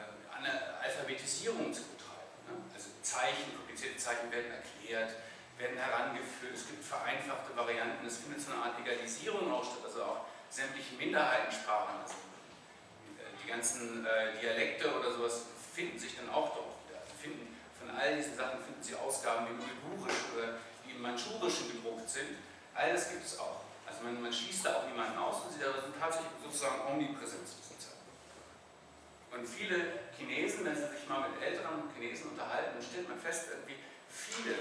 Alphabetisierung zu betreiben. Ne? Also Zeichen, komplizierte Zeichen werden erklärt, werden herangeführt, es gibt vereinfachte Varianten, es findet so eine Art Legalisierung auch statt, also auch sämtliche Minderheitensprachen, also äh, die ganzen äh, Dialekte oder sowas finden sich dann auch dort wieder. Also finden, von all diesen Sachen finden Sie Ausgaben, die uigurisch oder die im Manchurischen gedruckt sind. All das gibt es auch. Also man, man schließt da auch niemanden aus und sie sind tatsächlich sozusagen omnipräsent. Und viele Chinesen, wenn sie sich mal mit älteren Chinesen unterhalten, dann stellt man fest, irgendwie viele,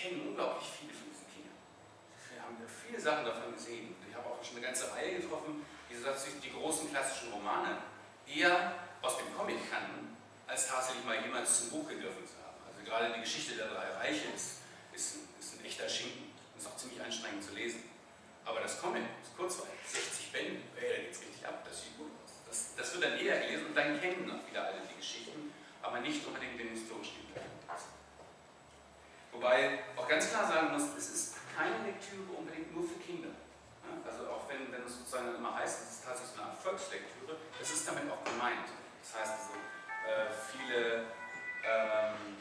kennen unglaublich viele von diesen Kindern. Wir haben viele Sachen davon gesehen. Ich habe auch schon eine ganze Reihe getroffen, die die großen klassischen Romane eher aus dem Comic kannten, als tatsächlich mal jemals zum Buch gegriffen zu haben. Also gerade die Geschichte der drei Reiche ist, ist, ein, ist ein echter Schinken. Ist auch ziemlich anstrengend zu lesen. Aber das Comic ist kurzweilig, 60 Bände, hey, da es richtig ab, das sieht gut aus. Das, das wird dann eher gelesen und dann kennen auch wieder alle die Geschichten, aber nicht unbedingt den historischen Hintergrund. Wobei auch ganz klar sagen muss, es ist keine Lektüre unbedingt nur für Kinder. Also auch wenn, wenn es sozusagen immer heißt, es ist tatsächlich eine Erfolgslektüre, das ist damit auch gemeint. Das heißt also, äh, viele, ähm,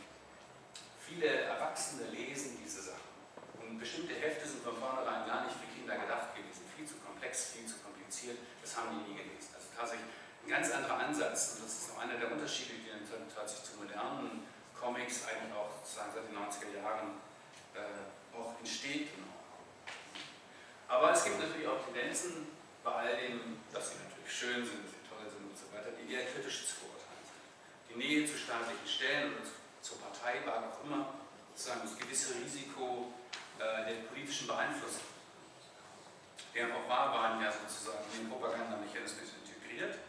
viele Erwachsene lesen diese Sachen. Und bestimmte Hefte sind von vornherein gar nicht für Kinder gedacht gewesen. Viel zu komplex, viel zu kompliziert. Das haben die nie gelesen. Also tatsächlich ein ganz anderer Ansatz. Und das ist auch einer der Unterschiede, die dann tatsächlich zu modernen Comics eigentlich auch sozusagen seit den 90er Jahren äh, auch entsteht. Genau. Aber es gibt natürlich auch Tendenzen, bei all dem, dass sie natürlich schön sind, dass sie toll sind und so weiter, die eher kritisch zu beurteilen sind. Die Nähe zu staatlichen Stellen oder zur Partei war auch immer sozusagen das gewisse Risiko äh, der politischen Beeinflussung. Der auch war, waren ja sozusagen in den Propagandamechanismus integriert.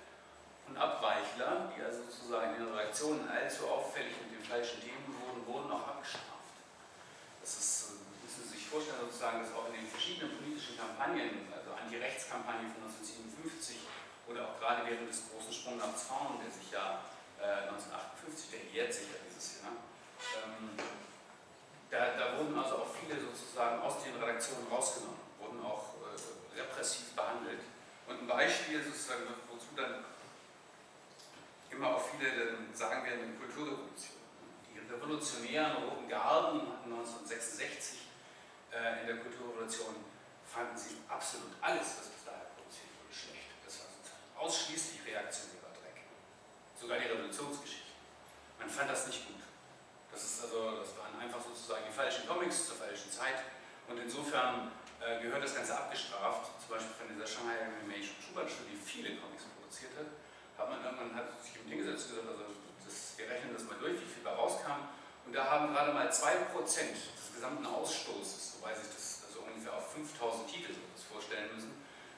Und Abweichler, die also sozusagen in Reaktionen allzu auffällig mit den falschen Themen wurden, wurden auch abgestraft. Das ist, äh, müssen Sie sich vorstellen, sozusagen, dass auch in den verschiedenen politischen Kampagnen, also Anti-Rechts-Kampagne von 1957 oder auch gerade während des großen Sprung nach Zaun, der sich ja äh, 1958, der jährt sich ja dieses Jahr, ähm, da, da, wurden also auch viele sozusagen aus den Redaktionen rausgenommen, wurden auch äh, repressiv behandelt. Und ein Beispiel sozusagen, wozu dann immer auch viele dann sagen werden, die Kulturrevolution. Die revolutionären Roten Garden hatten 1966 äh, in der Kulturrevolution fanden sie absolut alles, was bis dahin produziert wurde, schlecht. Das war ausschließlich reaktionärer Dreck. Sogar die Revolutionsgeschichte. Man fand das nicht gut. Das, ist also, das waren einfach sozusagen die falschen Comics zur falschen Zeit. Und insofern äh, gehört das Ganze abgestraft. Zum Beispiel von dieser Shanghai Animation Schubert-Studie viele Comics produziert hat. Man irgendwann hat sich im Ding gesetzt und gesagt, also das, wir rechnen das mal durch, wie viel da rauskam. Und da haben gerade mal 2% des gesamten Ausstoßes, wobei sich das also ungefähr auf 5000 Titel das vorstellen müssen,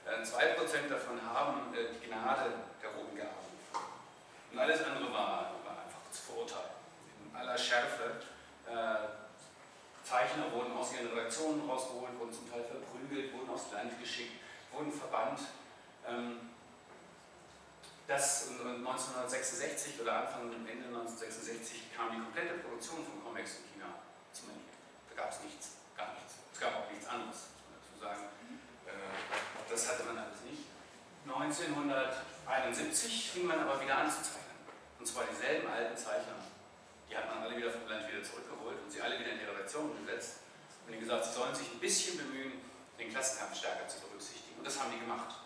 2% äh, davon haben äh, die Gnade der Roten Garden. Und alles andere war, war einfach zu verurteilen aller Schärfe. Äh, Zeichner wurden aus ihren Redaktionen rausgeholt, wurden zum Teil verprügelt, wurden aufs Land geschickt, wurden verbannt. Ähm, das 1966 oder Anfang Ende 1966 kam die komplette Produktion von Comics in China zum Ende. Da gab es nichts, gar nichts. Es gab auch nichts anderes, muss man dazu sagen. Äh, das hatte man alles nicht. 1971 fing man aber wieder an zu zeichnen. Und zwar dieselben alten Zeichner die hat man alle wieder vom Land wieder zurückgeholt und sie alle wieder in die Redaktion gesetzt und ihnen gesagt, sie sollen sich ein bisschen bemühen, den Klassenkampf stärker zu berücksichtigen. Und das haben die gemacht.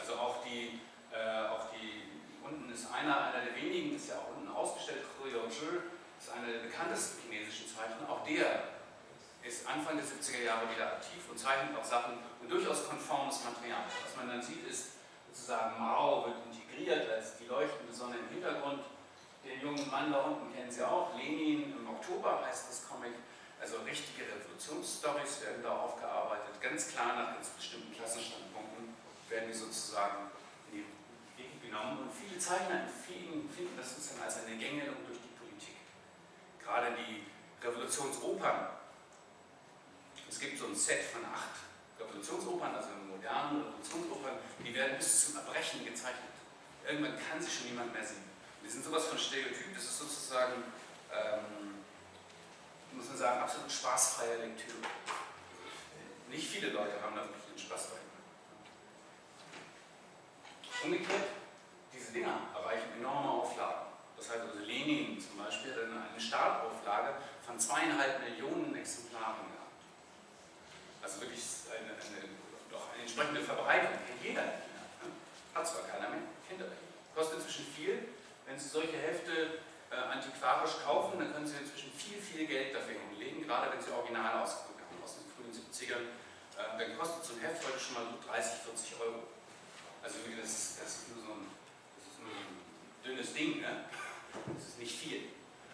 Also auch die, äh, auch die unten ist einer, einer der wenigen, ist ja auch unten ausgestellt, Hu Yongzhi, ist einer der bekanntesten chinesischen Zeichner. Auch der ist Anfang der 70er Jahre wieder aktiv und zeichnet auch Sachen und durchaus konformes Material. Was man dann sieht, ist sozusagen Mao wird integriert als die leuchtende Sonne im Hintergrund den jungen Mann da unten kennen Sie auch, Lenin im Oktober heißt das Comic. Also richtige Revolutionsstories werden da aufgearbeitet, ganz klar nach ganz bestimmten Klassenstandpunkten werden die sozusagen in die genommen. Und viele Zeichner empfehlen, finden das sozusagen als eine Gängelung durch die Politik. Gerade die Revolutionsopern. Es gibt so ein Set von acht Revolutionsopern, also modernen Revolutionsopern, die werden bis zum Erbrechen gezeichnet. Irgendwann kann sie schon niemand mehr sehen. Die sind sowas von Stereotyp, das ist sozusagen, ähm, muss man sagen, absolut spaßfreie Lektüre. Nicht viele Leute haben da wirklich den Spaß bei. Umgekehrt, diese Dinger erreichen enorme Auflagen. Das heißt also, Lenin zum Beispiel hat eine Startauflage von zweieinhalb Millionen Exemplaren gehabt. Also wirklich eine, eine, doch eine entsprechende Verbreitung. Kennt jeder in. Ne? Hat zwar keiner mehr, kennt aber. Kostet inzwischen viel, wenn Sie solche Hefte äh, antiquarisch kaufen, dann können Sie inzwischen viel, viel Geld dafür hinlegen, gerade wenn Sie Original ausgedruckt haben aus den frühen frühen 70ern, äh, dann kostet so ein Heft heute schon mal 30, 40 Euro. Also das das ist nur so ein, ein dünnes Ding, ne? das ist nicht viel,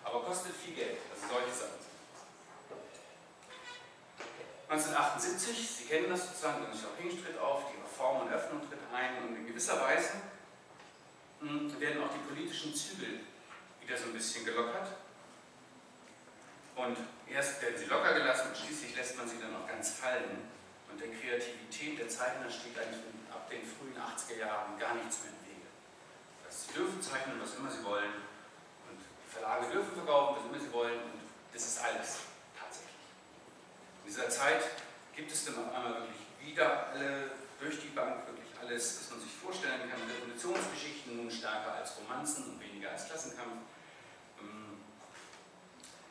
aber kostet viel Geld, also solche Sachen. 1978, Sie kennen das sozusagen, dann Xiaoping tritt auf, die Reform und Öffnung tritt ein und in gewisser Weise hm, werden auch die politischen Zügel wieder so ein bisschen gelockert. Und erst werden sie locker gelassen und schließlich lässt man sie dann auch ganz fallen. Und der Kreativität der Zeichner steht eigentlich ab den frühen 80er Jahren gar nichts mehr. Sie dürfen zeichnen, was immer sie wollen. Und die Verlage dürfen verkaufen, was immer sie wollen. Und das ist alles tatsächlich. In dieser Zeit gibt es dann auf einmal wirklich wieder alle, durch die Bank wirklich alles, was man sich vorstellen kann. Revolutionsgeschichten nun stärker als Romanzen und weniger als Klassenkampf. Ähm,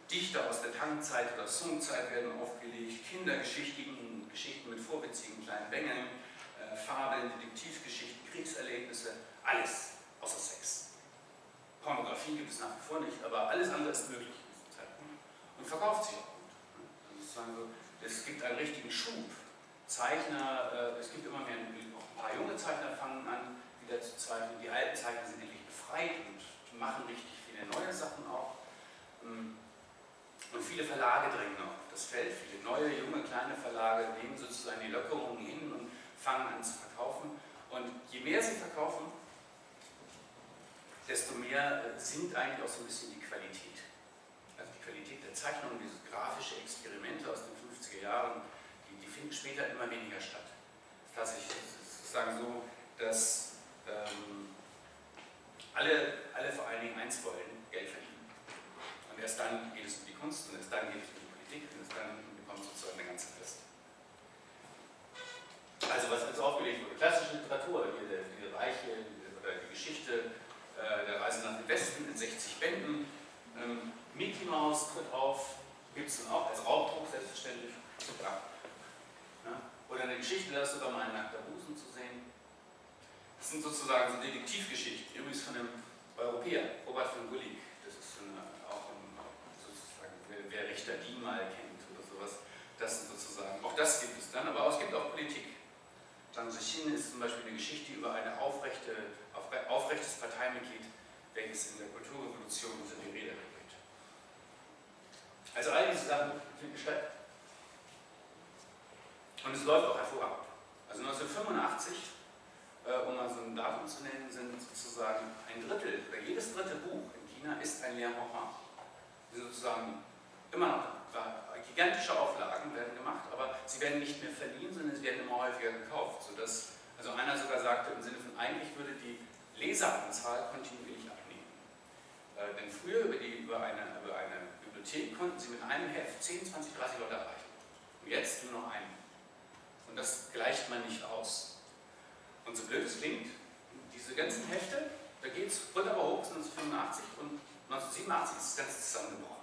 Dichter aus der Tangzeit oder Songzeit werden aufgelegt, Kindergeschichten, Geschichten mit vorwitzigen kleinen Bängeln, äh, Fabeln, Detektivgeschichten, Kriegserlebnisse, alles außer Sex. Pornografie gibt es nach wie vor nicht, aber alles andere ist möglich in diesem Zeitpunkt und verkauft sich auch gut. Es gibt einen richtigen Schub. Zeichner, äh, es gibt immer mehr, auch ein paar junge Zeichner fangen an, wieder zu zeichnen. Die alten Zeichner sind endlich befreit und machen richtig viele neue Sachen auch. Ähm, und viele Verlage drängen auf das Feld. Viele neue, junge, kleine Verlage nehmen sozusagen die Lockerungen hin und fangen an zu verkaufen. Und je mehr sie verkaufen, desto mehr äh, sinkt eigentlich auch so ein bisschen die Qualität. Also die Qualität der Zeichnung, diese grafische Experimente aus den 50er Jahren, die, die finden später immer weniger statt. Tatsächlich es sozusagen so, dass ähm, alle, alle vor allen Dingen eins wollen, Geld verdienen. Und erst dann geht es um die Kunst und erst dann geht es um die Politik und erst dann bekommt sozusagen der ganze Fest. Also was jetzt aufgelegt wurde, klassische Literatur, hier der, die Reiche oder die Geschichte äh, der Reise nach dem Westen in 60 Bänden. Ähm, Mickey Mouse tritt auf, gibt es dann auch als Raubdruck selbstverständlich. Super. Ja? Oder eine Geschichte, da ist sogar mal ein nackter Busen zu sehen. Das sind sozusagen so Detektivgeschichten, übrigens von einem Europäer, Robert von Gulik. Das ist eine, auch ein, sozusagen, wer, wer Richter Dien mal kennt oder sowas. Das sind sozusagen, auch das gibt es dann, aber es gibt auch Politik. Zixin ist zum Beispiel eine Geschichte über ein aufrechte, aufrechtes Parteimitglied, welches in der Kulturrevolution unter die Räder gerät. Also all diese Sachen finden statt. Und es läuft auch hervorragend. Also 1985 äh, um mal so ein Datum zu nennen, sind sozusagen ein Drittel oder jedes dritte Buch in China ist ein Lehrroman. Die sozusagen immer noch gigantische Auflagen werden gemacht, aber sie werden nicht mehr verliehen, sondern sie werden immer häufiger gekauft, sodass also einer sogar sagte im Sinne von eigentlich würde die Leseranzahl kontinuierlich abnehmen. Äh, denn früher über, die, über, eine, über eine Bibliothek konnten sie mit einem Heft 10, 20, 30 Leute erreichen. Und jetzt nur noch einen. Und das gleicht man nicht aus. Und so blöd es klingt, diese ganzen Hefte, da geht es aber hoch 1985 und 1987 ist das Ganze zusammengebrochen.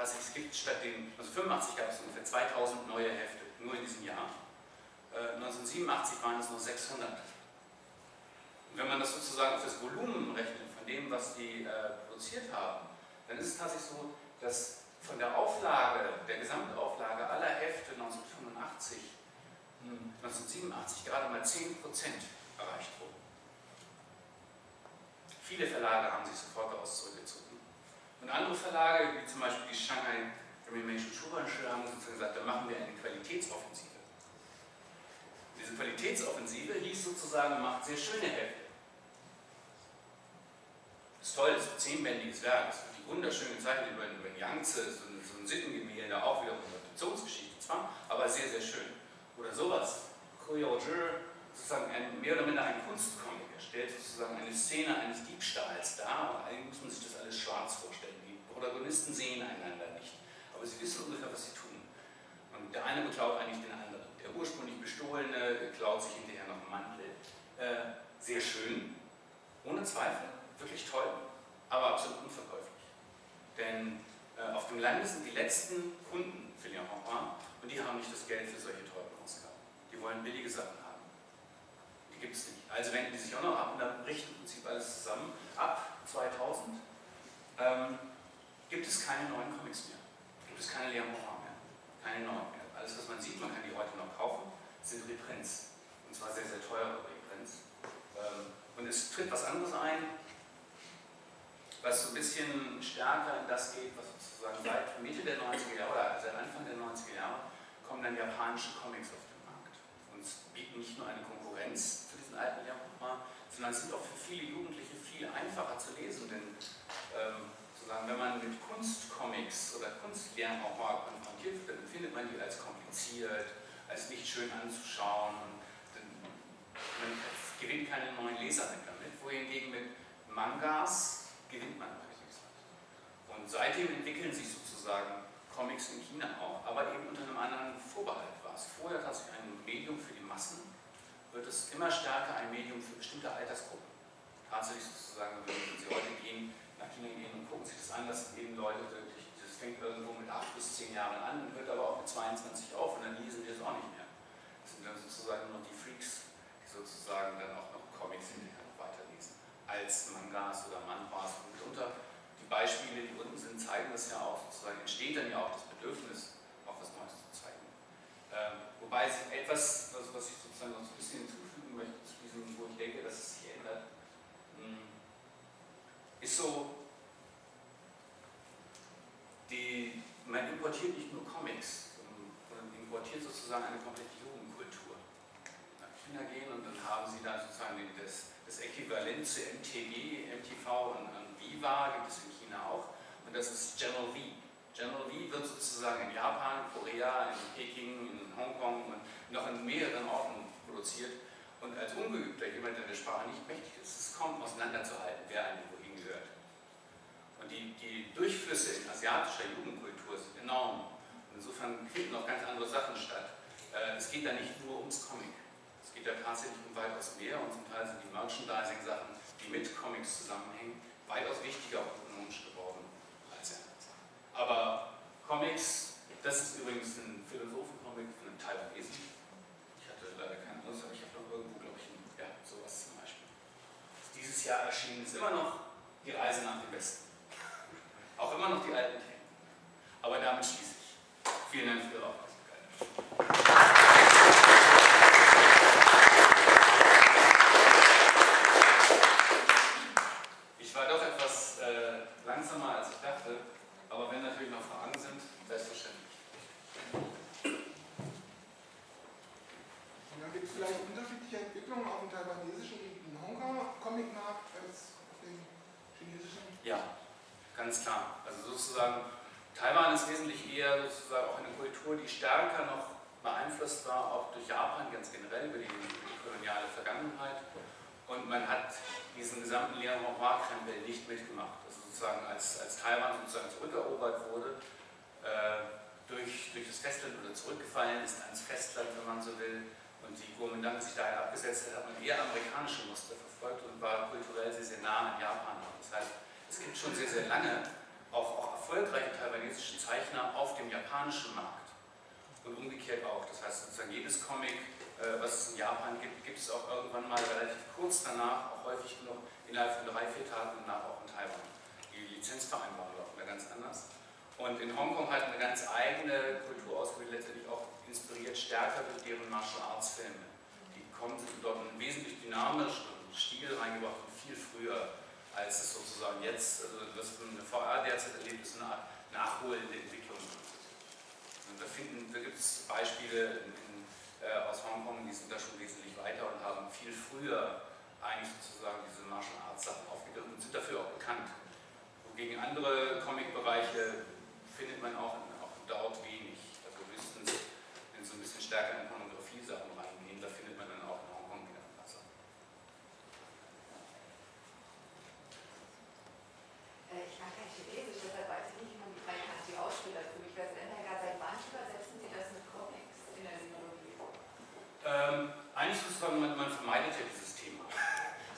Tatsächlich, es gibt statt den, 1985 gab es ungefähr 2000 neue Hefte, nur in diesem Jahr. Äh, 1987 waren es nur 600. Und wenn man das sozusagen auf das Volumen rechnet, von dem, was die äh, produziert haben, dann ist es tatsächlich so, dass von der Auflage, der Gesamtauflage aller Hefte 1985 1987 gerade mal 10% erreicht wurden. Viele Verlage haben sich sofort daraus zurückgezogen. Und andere Verlage, wie zum Beispiel die Shanghai Animation Schubansche, haben sozusagen gesagt, da machen wir eine Qualitätsoffensive. Diese Qualitätsoffensive hieß sozusagen, macht sehr schöne Hefte. Das ist toll, das ist ein zehnbändiges Werk, das ist die wunderschön gezeichnet über, über Yangtze, so ein, so ein Sittengemälde, auch wieder eine Adoptionsgeschichte zwar, aber sehr, sehr schön. Oder sowas. Koyojir, sozusagen ein, mehr oder minder ein Kunstcomic. Er stellt sozusagen eine Szene eines Diebstahls dar. Eigentlich muss man sich das alles schwarz vorstellen. Die Protagonisten sehen einander nicht. Aber sie wissen ungefähr, was sie tun. Und der eine beklaut eigentlich den anderen. Der ursprünglich Bestohlene klaut sich hinterher noch einen Mantel. Äh, sehr schön, ohne Zweifel, wirklich toll, aber absolut unverkäuflich. Denn äh, auf dem Lande sind die letzten Kunden für Leon und die haben nicht das Geld für solche teuren die wollen billige Sachen haben. Gibt es nicht. Also wenden die sich auch noch ab und dann bricht im Prinzip alles zusammen. Ab 2000 ähm, gibt es keine neuen Comics mehr. Gibt es keine Lehrmoral mehr. Keine neuen mehr. Alles, was man sieht, man kann die heute noch kaufen, sind Reprints. Und zwar sehr, sehr teure Reprints. Ähm, und es tritt was anderes ein, was so ein bisschen stärker in das geht, was sozusagen seit Mitte der 90er Jahre oder seit Anfang der 90er Jahre kommen dann japanische Comics auf den Markt. Und bieten nicht nur eine Konkurrenz diesen alten Japan, sondern sind auch für viele Jugendliche viel einfacher zu lesen, denn ähm, sozusagen, wenn man mit Kunstcomics oder Kunstlernen auch mal konfrontiert wird, dann findet man die als kompliziert, als nicht schön anzuschauen und man gewinnt keine neuen Leser mit damit, wohingegen mit Mangas gewinnt man richtig was. Und seitdem entwickeln sich sozusagen Comics in China auch, aber eben unter einem anderen Vorbehalt war es. Vorher tatsächlich ein Medium für die Massen, wird es immer stärker ein Medium für bestimmte Altersgruppen. Tatsächlich sozusagen, wenn Sie heute gehen, nach China gehen und gucken sich das an, dass eben Leute wirklich, das fängt irgendwo mit 8 bis 10 Jahren an hört aber auch mit 22 auf und dann lesen die es auch nicht mehr. Das sind dann sozusagen nur die Freaks, die sozusagen dann auch noch Comics hinterher noch weiterlesen, als Mangas oder Manhwas und mitunter. Die Beispiele, die unten sind, zeigen das ja auch, sozusagen entsteht dann ja auch das Bedürfnis, auch was Neues zu zeigen. Ähm, wobei es etwas, was, was ich sozusagen noch ein bisschen hinzufügen möchte, zu diesem, wo ich denke, dass es sich ändert, hm, ist so, die, man importiert nicht nur Comics, sondern importiert sozusagen eine komplette Jugendkultur. Nach China gehen und dann haben sie da sozusagen das, das Äquivalent zu MTV, MTV und, und Viva gibt es in China auch und das ist General V. General V wird sozusagen in Japan, Korea, in Peking, in Hongkong und noch in mehreren Orten produziert und als Ungeübter, jemand, der der Sprache nicht mächtig ist, es kaum auseinanderzuhalten, wer einem wohin gehört. Und die, die Durchflüsse in asiatischer Jugendkultur sind enorm. Und insofern finden auch ganz andere Sachen statt. Äh, es geht da nicht nur ums Comic. Es geht da tatsächlich um weitaus mehr und zum Teil sind die Merchandising-Sachen, die mit Comics zusammenhängen, weitaus wichtiger auch ökonomisch geworden. Aber Comics, das ist übrigens ein Philosophen-Comic von einem Taiwanesen. Ich hatte leider keine Lust, aber ich habe noch irgendwo, glaube ich, ein, ja, sowas zum Beispiel. Dieses Jahr erschienen ist immer noch die Reise nach dem Westen. Auch immer noch die alten Themen. Aber damit schließe ich. Vielen Dank für Ihre Aufmerksamkeit. Ich war doch etwas äh, langsamer als ich dachte, aber wenn natürlich noch Fragen sind, selbstverständlich. Und dann gibt es vielleicht unterschiedliche Entwicklungen auf dem taiwanesischen und dem Hongkong-Comic-Markt als auf dem chinesischen. Ja, ganz klar. Also sozusagen, Taiwan ist wesentlich eher sozusagen auch eine Kultur, die stärker noch beeinflusst war, auch durch Japan ganz generell, über die, über die koloniale Vergangenheit. Und man hat diesen gesamten Lianhua-Krempel nicht mitgemacht. Also sozusagen, als, als Taiwan sozusagen zurückerobert wurde, äh, durch, durch das Festland oder zurückgefallen ist ans Festland, wenn man so will, und die Kuomintang sich daher abgesetzt hat, hat man eher amerikanische Muster verfolgt und war kulturell sehr, sehr nah an Japan. Das heißt, es gibt schon sehr, sehr lange auch, auch erfolgreiche taiwanesische Zeichner auf dem japanischen Markt. Und umgekehrt auch. Das heißt, sozusagen jedes Comic, äh, was es in Japan gibt, gibt es auch irgendwann mal relativ kurz danach, auch häufig noch innerhalb von drei, vier Tagen danach auch in Taiwan. Die Lizenzvereinbarungen laufen da ganz anders. Und in Hongkong hat eine ganz eigene Kultur ausgebildet, letztendlich auch inspiriert stärker durch deren Martial Arts Filme. Die kommen dort wesentlich dynamischeren Stil reingebracht und viel früher, als es sozusagen jetzt, also was eine VR derzeit erlebt, ist eine Art nachholende Entwicklung. Und da, da gibt es Beispiele in, in, äh, aus Hongkong, die sind da schon wesentlich weiter und haben viel früher eigentlich sozusagen diese Martial Arts Sachen aufgegriffen und sind dafür auch bekannt. Wogegen andere Comic-Bereiche findet man auch, auch dort wenig. Also höchstens, wenn so ein bisschen stärker in Pornografie-Sachen reingehen, da findet man dann auch in Hongkong wieder ein paar Sachen. Äh, Ich mag kein Chinesisch, deshalb weiß ich nicht, wie man die drei Kanji ausspricht. Also für mich wäre es Endergar, seit wann übersetzen Sie das mit Comics in der Sinologie? Ähm, eigentlich sozusagen, man, man vermeidet ja dieses Thema.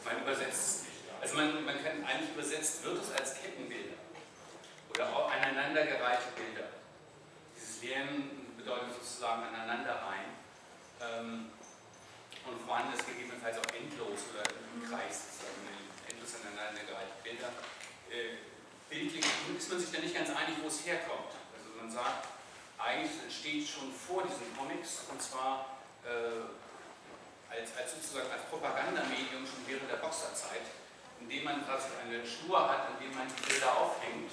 Man übersetzt, also man, man kann, eigentlich übersetzt wird es als Kettenbilder oder auch aneinandergereichte Bilder. Dieses Lernen bedeutet sozusagen aneinanderreihen ähm, und vorhanden ist gegebenenfalls auch endlos oder im Kreis, sozusagen endlos aneinandergereichte Bilder. Äh, bildlich ist man sich da nicht ganz einig, wo es herkommt. Also man sagt, eigentlich steht schon vor diesen Comics und zwar äh, als, als sozusagen als Propagandamedium schon der Boxerzeit, indem man quasi eine Schnur hat, an dem man die Bilder aufhängt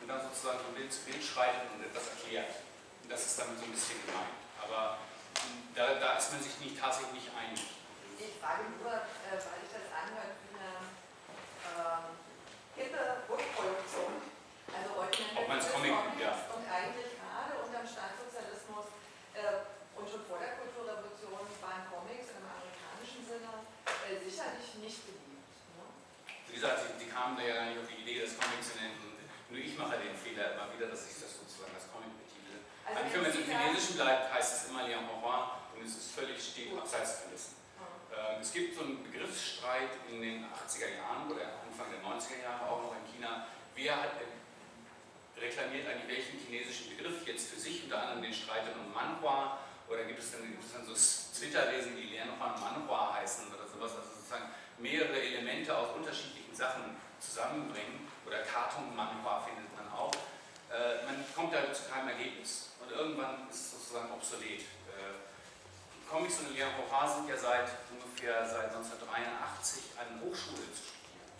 und dann sozusagen von Bild zu Bild schreitet und etwas erklärt. Und das ist damit so ein bisschen gemeint. Aber da, da ist man sich nicht tatsächlich nicht einig. Ich frage nur, äh, weil ich das anhört wie eine ähm, hippe Rückproduktion. Also heute Ob man es Comic, ja. Und eigentlich gerade unter dem Staatssozialismus äh, und schon vor der Kulturrevolution waren Comics im amerikanischen Sinne äh, sicherlich nicht beliebt. Wie gesagt, die, die kamen da ja gar nicht auf die Idee, das Comic zu nennen. Nur ich mache den Fehler immer wieder, dass ich das sozusagen als Comic betitel. Also Eigentlich, wenn man im Chinesischen bleibt, heißt es immer Liang Hua und es ist völlig steht abseits von Wissen. Ja. Ähm, es gibt so einen Begriffsstreit in den 80er Jahren oder Anfang der 90er Jahre auch noch in China. Wer hat reklamiert eigentlich welchen chinesischen Begriff jetzt für sich, unter anderem den Streit um Manhua oder gibt es dann, gibt es dann so Twitter-Wesen, die lernen nochmal Manhua heißen oder sowas, also sozusagen mehrere Elemente aus unterschiedlichen Sachen zusammenbringen oder Karton Manhua findet man auch. Äh, man kommt da zu keinem Ergebnis und irgendwann ist es sozusagen obsolet. Äh, Comics und Liang Hua sind ja seit ungefähr seit 1983 an Hochschule zu studieren.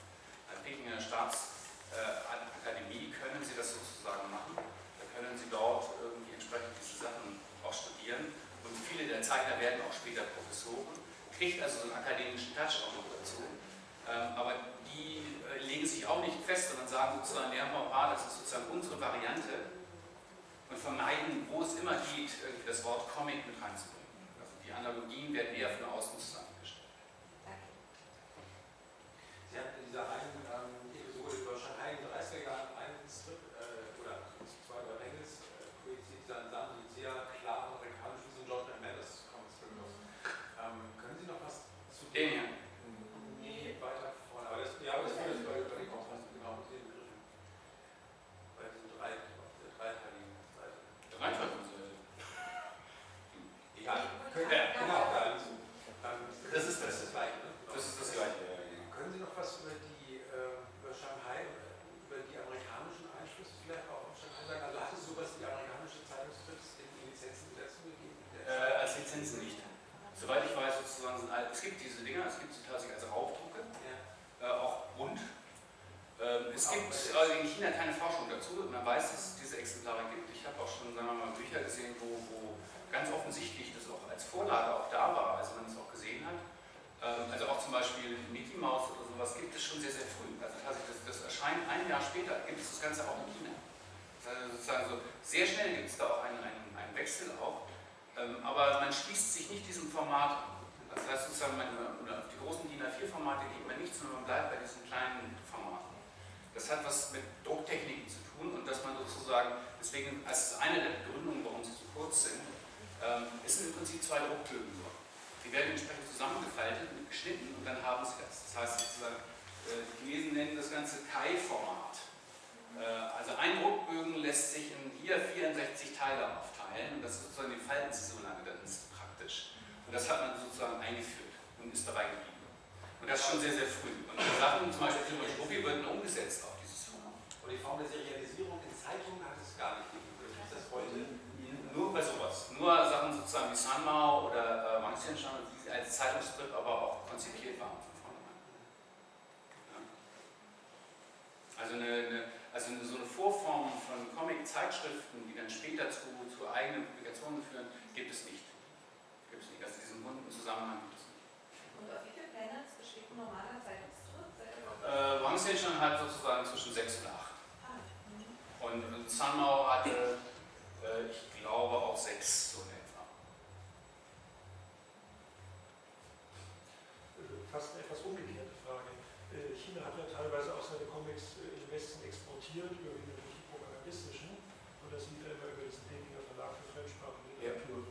An Pekinger Staatsakademie können Sie das sozusagen machen. Da können Sie dort irgendwie entsprechend diese Sachen auch studieren. Und viele der Zeichner werden auch später Professoren. Kriegt also so einen akademischen Touch auch noch dazu. Ähm, aber die äh, legen sich auch nicht fest, sondern sagen sozusagen, Liang Hua, das ist sozusagen unsere Variante und vermeiden, wo es immer geht, irgendwie das Wort Comic mit reinzubringen. Also die Analogien werden eher von außen zusammengestellt. Danke. Sie hatten in dieser einen ähm, Episode über Shanghai in den 30er Jahren einen Strip äh, oder zwei, drei Engels äh, projiziert, dann sahen Sie sehr klar amerikanisch wie so ein George M. Mendes Comic Strip aus. Ähm, können Sie noch was zu Den hier. Nee, weiter vorne. Aber das, ja, aber das würde bei, bei den Kontrasten genau mit den Begriffen. Bei diesen drei, auf der dreiteiligen Seite. Dreiteilungsseite. Egal. Ja, Genau, dann, dann, Das ist das. das gleiche. Ne? Das ist das Gleiche. ja, genau. Können Sie noch was über die äh, über Shanghai, über die amerikanischen Einflüsse vielleicht auch auf Shanghai sagen? Also hat es sowas wie amerikanische Zeitungstrips in die Lizenzenbesetzung gegeben? Äh, als Lizenzen nicht. Soweit ich weiß, sozusagen sind all, es gibt diese Dinger, es gibt sie tatsächlich als Raubdrucke, Ja. äh, auch bunt. Ähm, also in China keine Forschung dazu. Man weiß, dass es diese Exemplare gibt. Ich habe auch schon, sagen wir mal, Bücher gesehen, wo, wo ganz offensichtlich das auch als Vorlage auch da war, also man es auch gesehen hat. Ähm, also auch zum Beispiel Mickey Mouse oder sowas gibt es schon sehr, sehr früh. Also tatsächlich, das, das erscheint ein Jahr später, gibt es das Ganze auch in China. Also sozusagen so, sehr schnell gibt es da auch einen, einen, einen Wechsel auch. Ähm, aber man schließt sich nicht diesem Format an. Das heißt sozusagen, man, auf die großen DIN A4-Formate geht man nicht, sondern man bleibt bei diesen kleinen Formaten. Das hat was mit Drucktechniken zu tun und dass man sozusagen, deswegen als eine der Begründungen, warum sie so kurz sind, ähm, es sind im Prinzip zwei Druckbögen nur. Die werden entsprechend zusammengefaltet und geschnitten und dann haben sie das. Das heißt sozusagen, äh, die Chinesen nennen das Ganze Kai-Format. Äh, also ein Druckbögen lässt sich in hier 64 Teile aufteilen und das ist sozusagen, die falten sie so lange, dann ist praktisch. Und das hat man sozusagen eingeführt und ist dabei geblieben. Und das schon sehr, sehr früh. Und die Sachen, zum Beispiel Film und Schnuffi, wurden umgesetzt auf dieses Format. Und die Form der Serialisierung in Zeitungen hat es gar nicht gegeben. Gibt das heute? Nur bei sowas. Nur Sachen sozusagen wie Sanmao oder äh, Wangxianshan, die als Zeitungsstrip aber auch konzipiert waren von vornherein. Ja. Also, eine, eine, also eine, so eine Vorform von Comic-Zeitschriften, die dann später zu, zu eigenen Publikationen führen, gibt es nicht. Gibt es nicht. Also diesen bunten Zusammenhang gibt es nicht. Und auf wie viele Planets besteht ein normaler Zeitungstrip? Seid ihr überhaupt- Äh, Hat sozusagen zwischen 6 und 8. Ah, mhm. Und, Sanmao hatte, äh, ich glaube, auch 6 so in etwa. Fast eine etwas umgekehrte Frage. Äh, China hat ja teilweise auch seine Comics äh, den Westen exportiert, durch die propagandistischen. Und das lief ja immer über diesen Pekinger Verlag für fremdsprachige Ja. Literatur.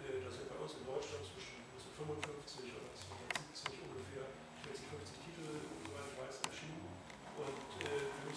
Äh, Das sind bei uns in Deutschland zwischen 1955 und 1970 ungefähr 40, 50 Titel,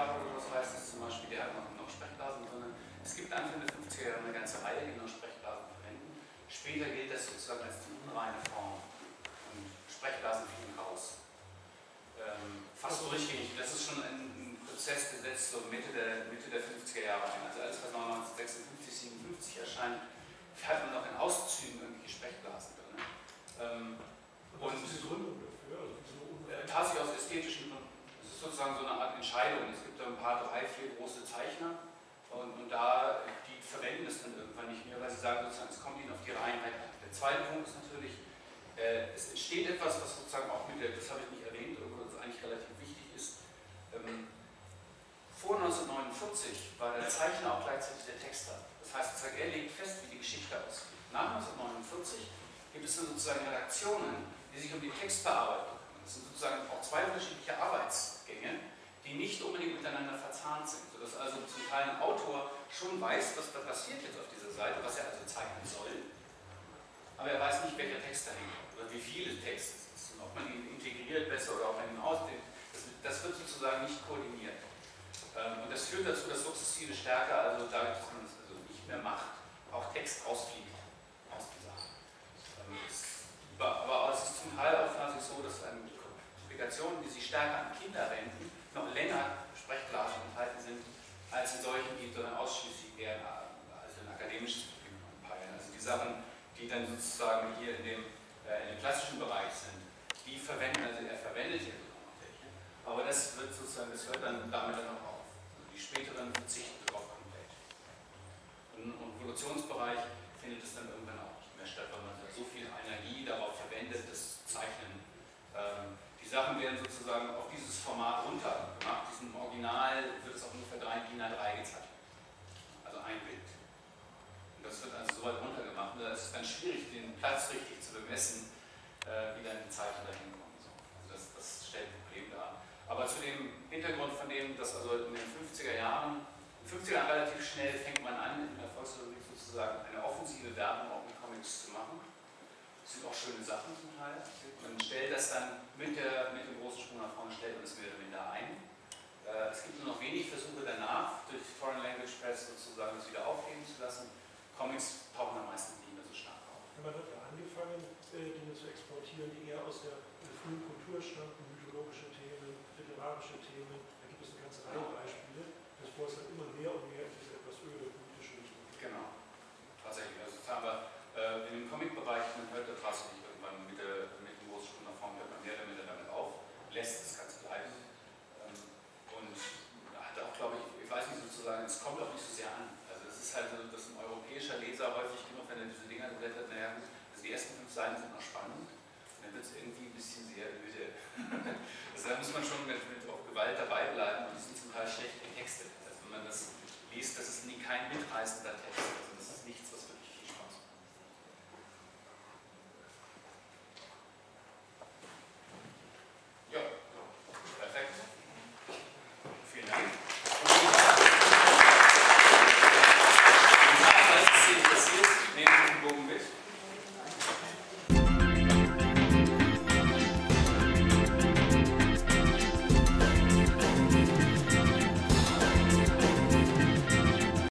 Jugendjahre oder was heißt das zum Beispiel, der hat noch, noch Sprechblasen drin. Es gibt Anfang der 50er Jahre eine ganze Reihe, die noch Sprechblasen verwenden. Später gilt das sozusagen als die unreine Form. Und Sprechblasen fliegen raus. Ähm, fast durchgängig. Das ist schon ein, ein Prozess, der setzt so Mitte der, Mitte der 50er Jahre ein. Also alles, was 1956, 57 erscheint, hat man noch in Auszügen irgendwelche Sprechblasen drin. Ähm, Und was ist die Begründung dafür? Also äh, tatsächlich aus ästhetischen. Es sozusagen so eine Art Entscheidung. Es gibt da ein paar, drei, vier große Zeichner und, und da, die verwenden es dann irgendwann nicht mehr, weil sie sagen sozusagen, es kommt ihnen auf die Reinheit an. Der zweite Punkt ist natürlich, äh, es entsteht etwas, was sozusagen auch mit der, das habe ich nicht erwähnt, aber das eigentlich relativ wichtig ist. Ähm, vor 1949 war der Zeichner auch gleichzeitig der Texter. Das heißt, er legt fest, wie die Geschichte ausgeht. Nach 1949 gibt es dann sozusagen Redaktionen, die sich um die Textbearbeitung. Das sind sozusagen auch zwei unterschiedliche Arbeitsgänge, die nicht unbedingt miteinander verzahnt sind. Sodass also zum Teil ein Autor schon weiß, was da passiert jetzt auf dieser Seite, was er also zeichnen soll. Aber er weiß nicht, welcher Text dahin kommt oder wie viele Texte es ist und ob man ihn integriert besser oder ob man ihn ausdehnt. Das, das wird sozusagen nicht koordiniert. Ähm, und das führt dazu, dass sukzessive stärker, also dadurch, dass man es also nicht mehr macht, auch Text rausfliegt aus dieser Hand. Ähm, aber- es ist zum Teil auch tatsächlich so, dass die Publikationen, die sich stärker an Kinder wenden, noch länger Sprechblasen enthalten sind, als in solchen, die dann ausschließlich eher also ein akademisches Publikum anpeilen. Also die Sachen, die dann sozusagen hier in dem, äh, in dem klassischen Bereich sind, die verwenden, also er verwendet hier sogar noch welche. Aber das wird sozusagen, das hört dann damit dann auch auf. Also die späteren verzichten darauf komplett. Und Im Evolutionsbereich findet es dann irgendwann auch nicht mehr statt, weil man so viel Energie darauf verwendet, das Zeichnen. Ähm, die Sachen werden sozusagen auf dieses Format runter gemacht. Diesem Original wird es auf ungefähr 3 DIN A3 gezeichnet. Also ein Bild. Und das wird also so weit runter gemacht. Und da ist es dann schwierig, den Platz richtig zu bemessen, äh, wie dann die Zeichen dahin kommen. So. Also das, das stellt ein Problem dar. Aber zu dem Hintergrund von dem, dass also in den 50er Jahren, in den 50er Jahren relativ schnell fängt man an, in der Volksrepublik sozusagen eine offensive Werbung auch mit Comics zu machen. Das sind auch schöne Sachen zum Teil. Man stellt das dann mit, der, mit dem großen Sprung nach vorne, stellt man es mehr oder minder ein. Äh, es gibt nur noch wenig Versuche danach, durch Foreign Language Press sozusagen das wieder aufleben zu lassen. Comics tauchen am meisten nicht mehr so stark auf. Man hat ja angefangen, äh, Dinge zu exportieren, die eher aus der frühen Kultur stammten, mythologische Themen, literarische Themen. Da gibt es eine ganze Reihe Beispiele, bevor es dann immer mehr und mehr in diese etwas öde politische Richtung. Genau. Tatsächlich. Also jetzt haben wir äh, in dem Comic-Bereich, man hört das tatsächlich irgendwann mit, der, mit dem Großsprung nach vorne, hört man mehr oder weniger damit auf, lässt es ganz bleiben. Ähm, und hat auch, glaube ich, ich weiß nicht sozusagen, es kommt auch nicht so sehr an. Also es ist halt so, dass ein europäischer Leser häufig genug, wenn er diese Dinger blättert, naja, also die ersten fünf Seiten sind noch spannend, dann wird es irgendwie ein bisschen sehr öde. [laughs] also da muss man schon mit, mit auch Gewalt dabei bleiben und die sind zum Teil schlecht getextet. Also wenn man das liest, das ist nie kein mitreißender Text.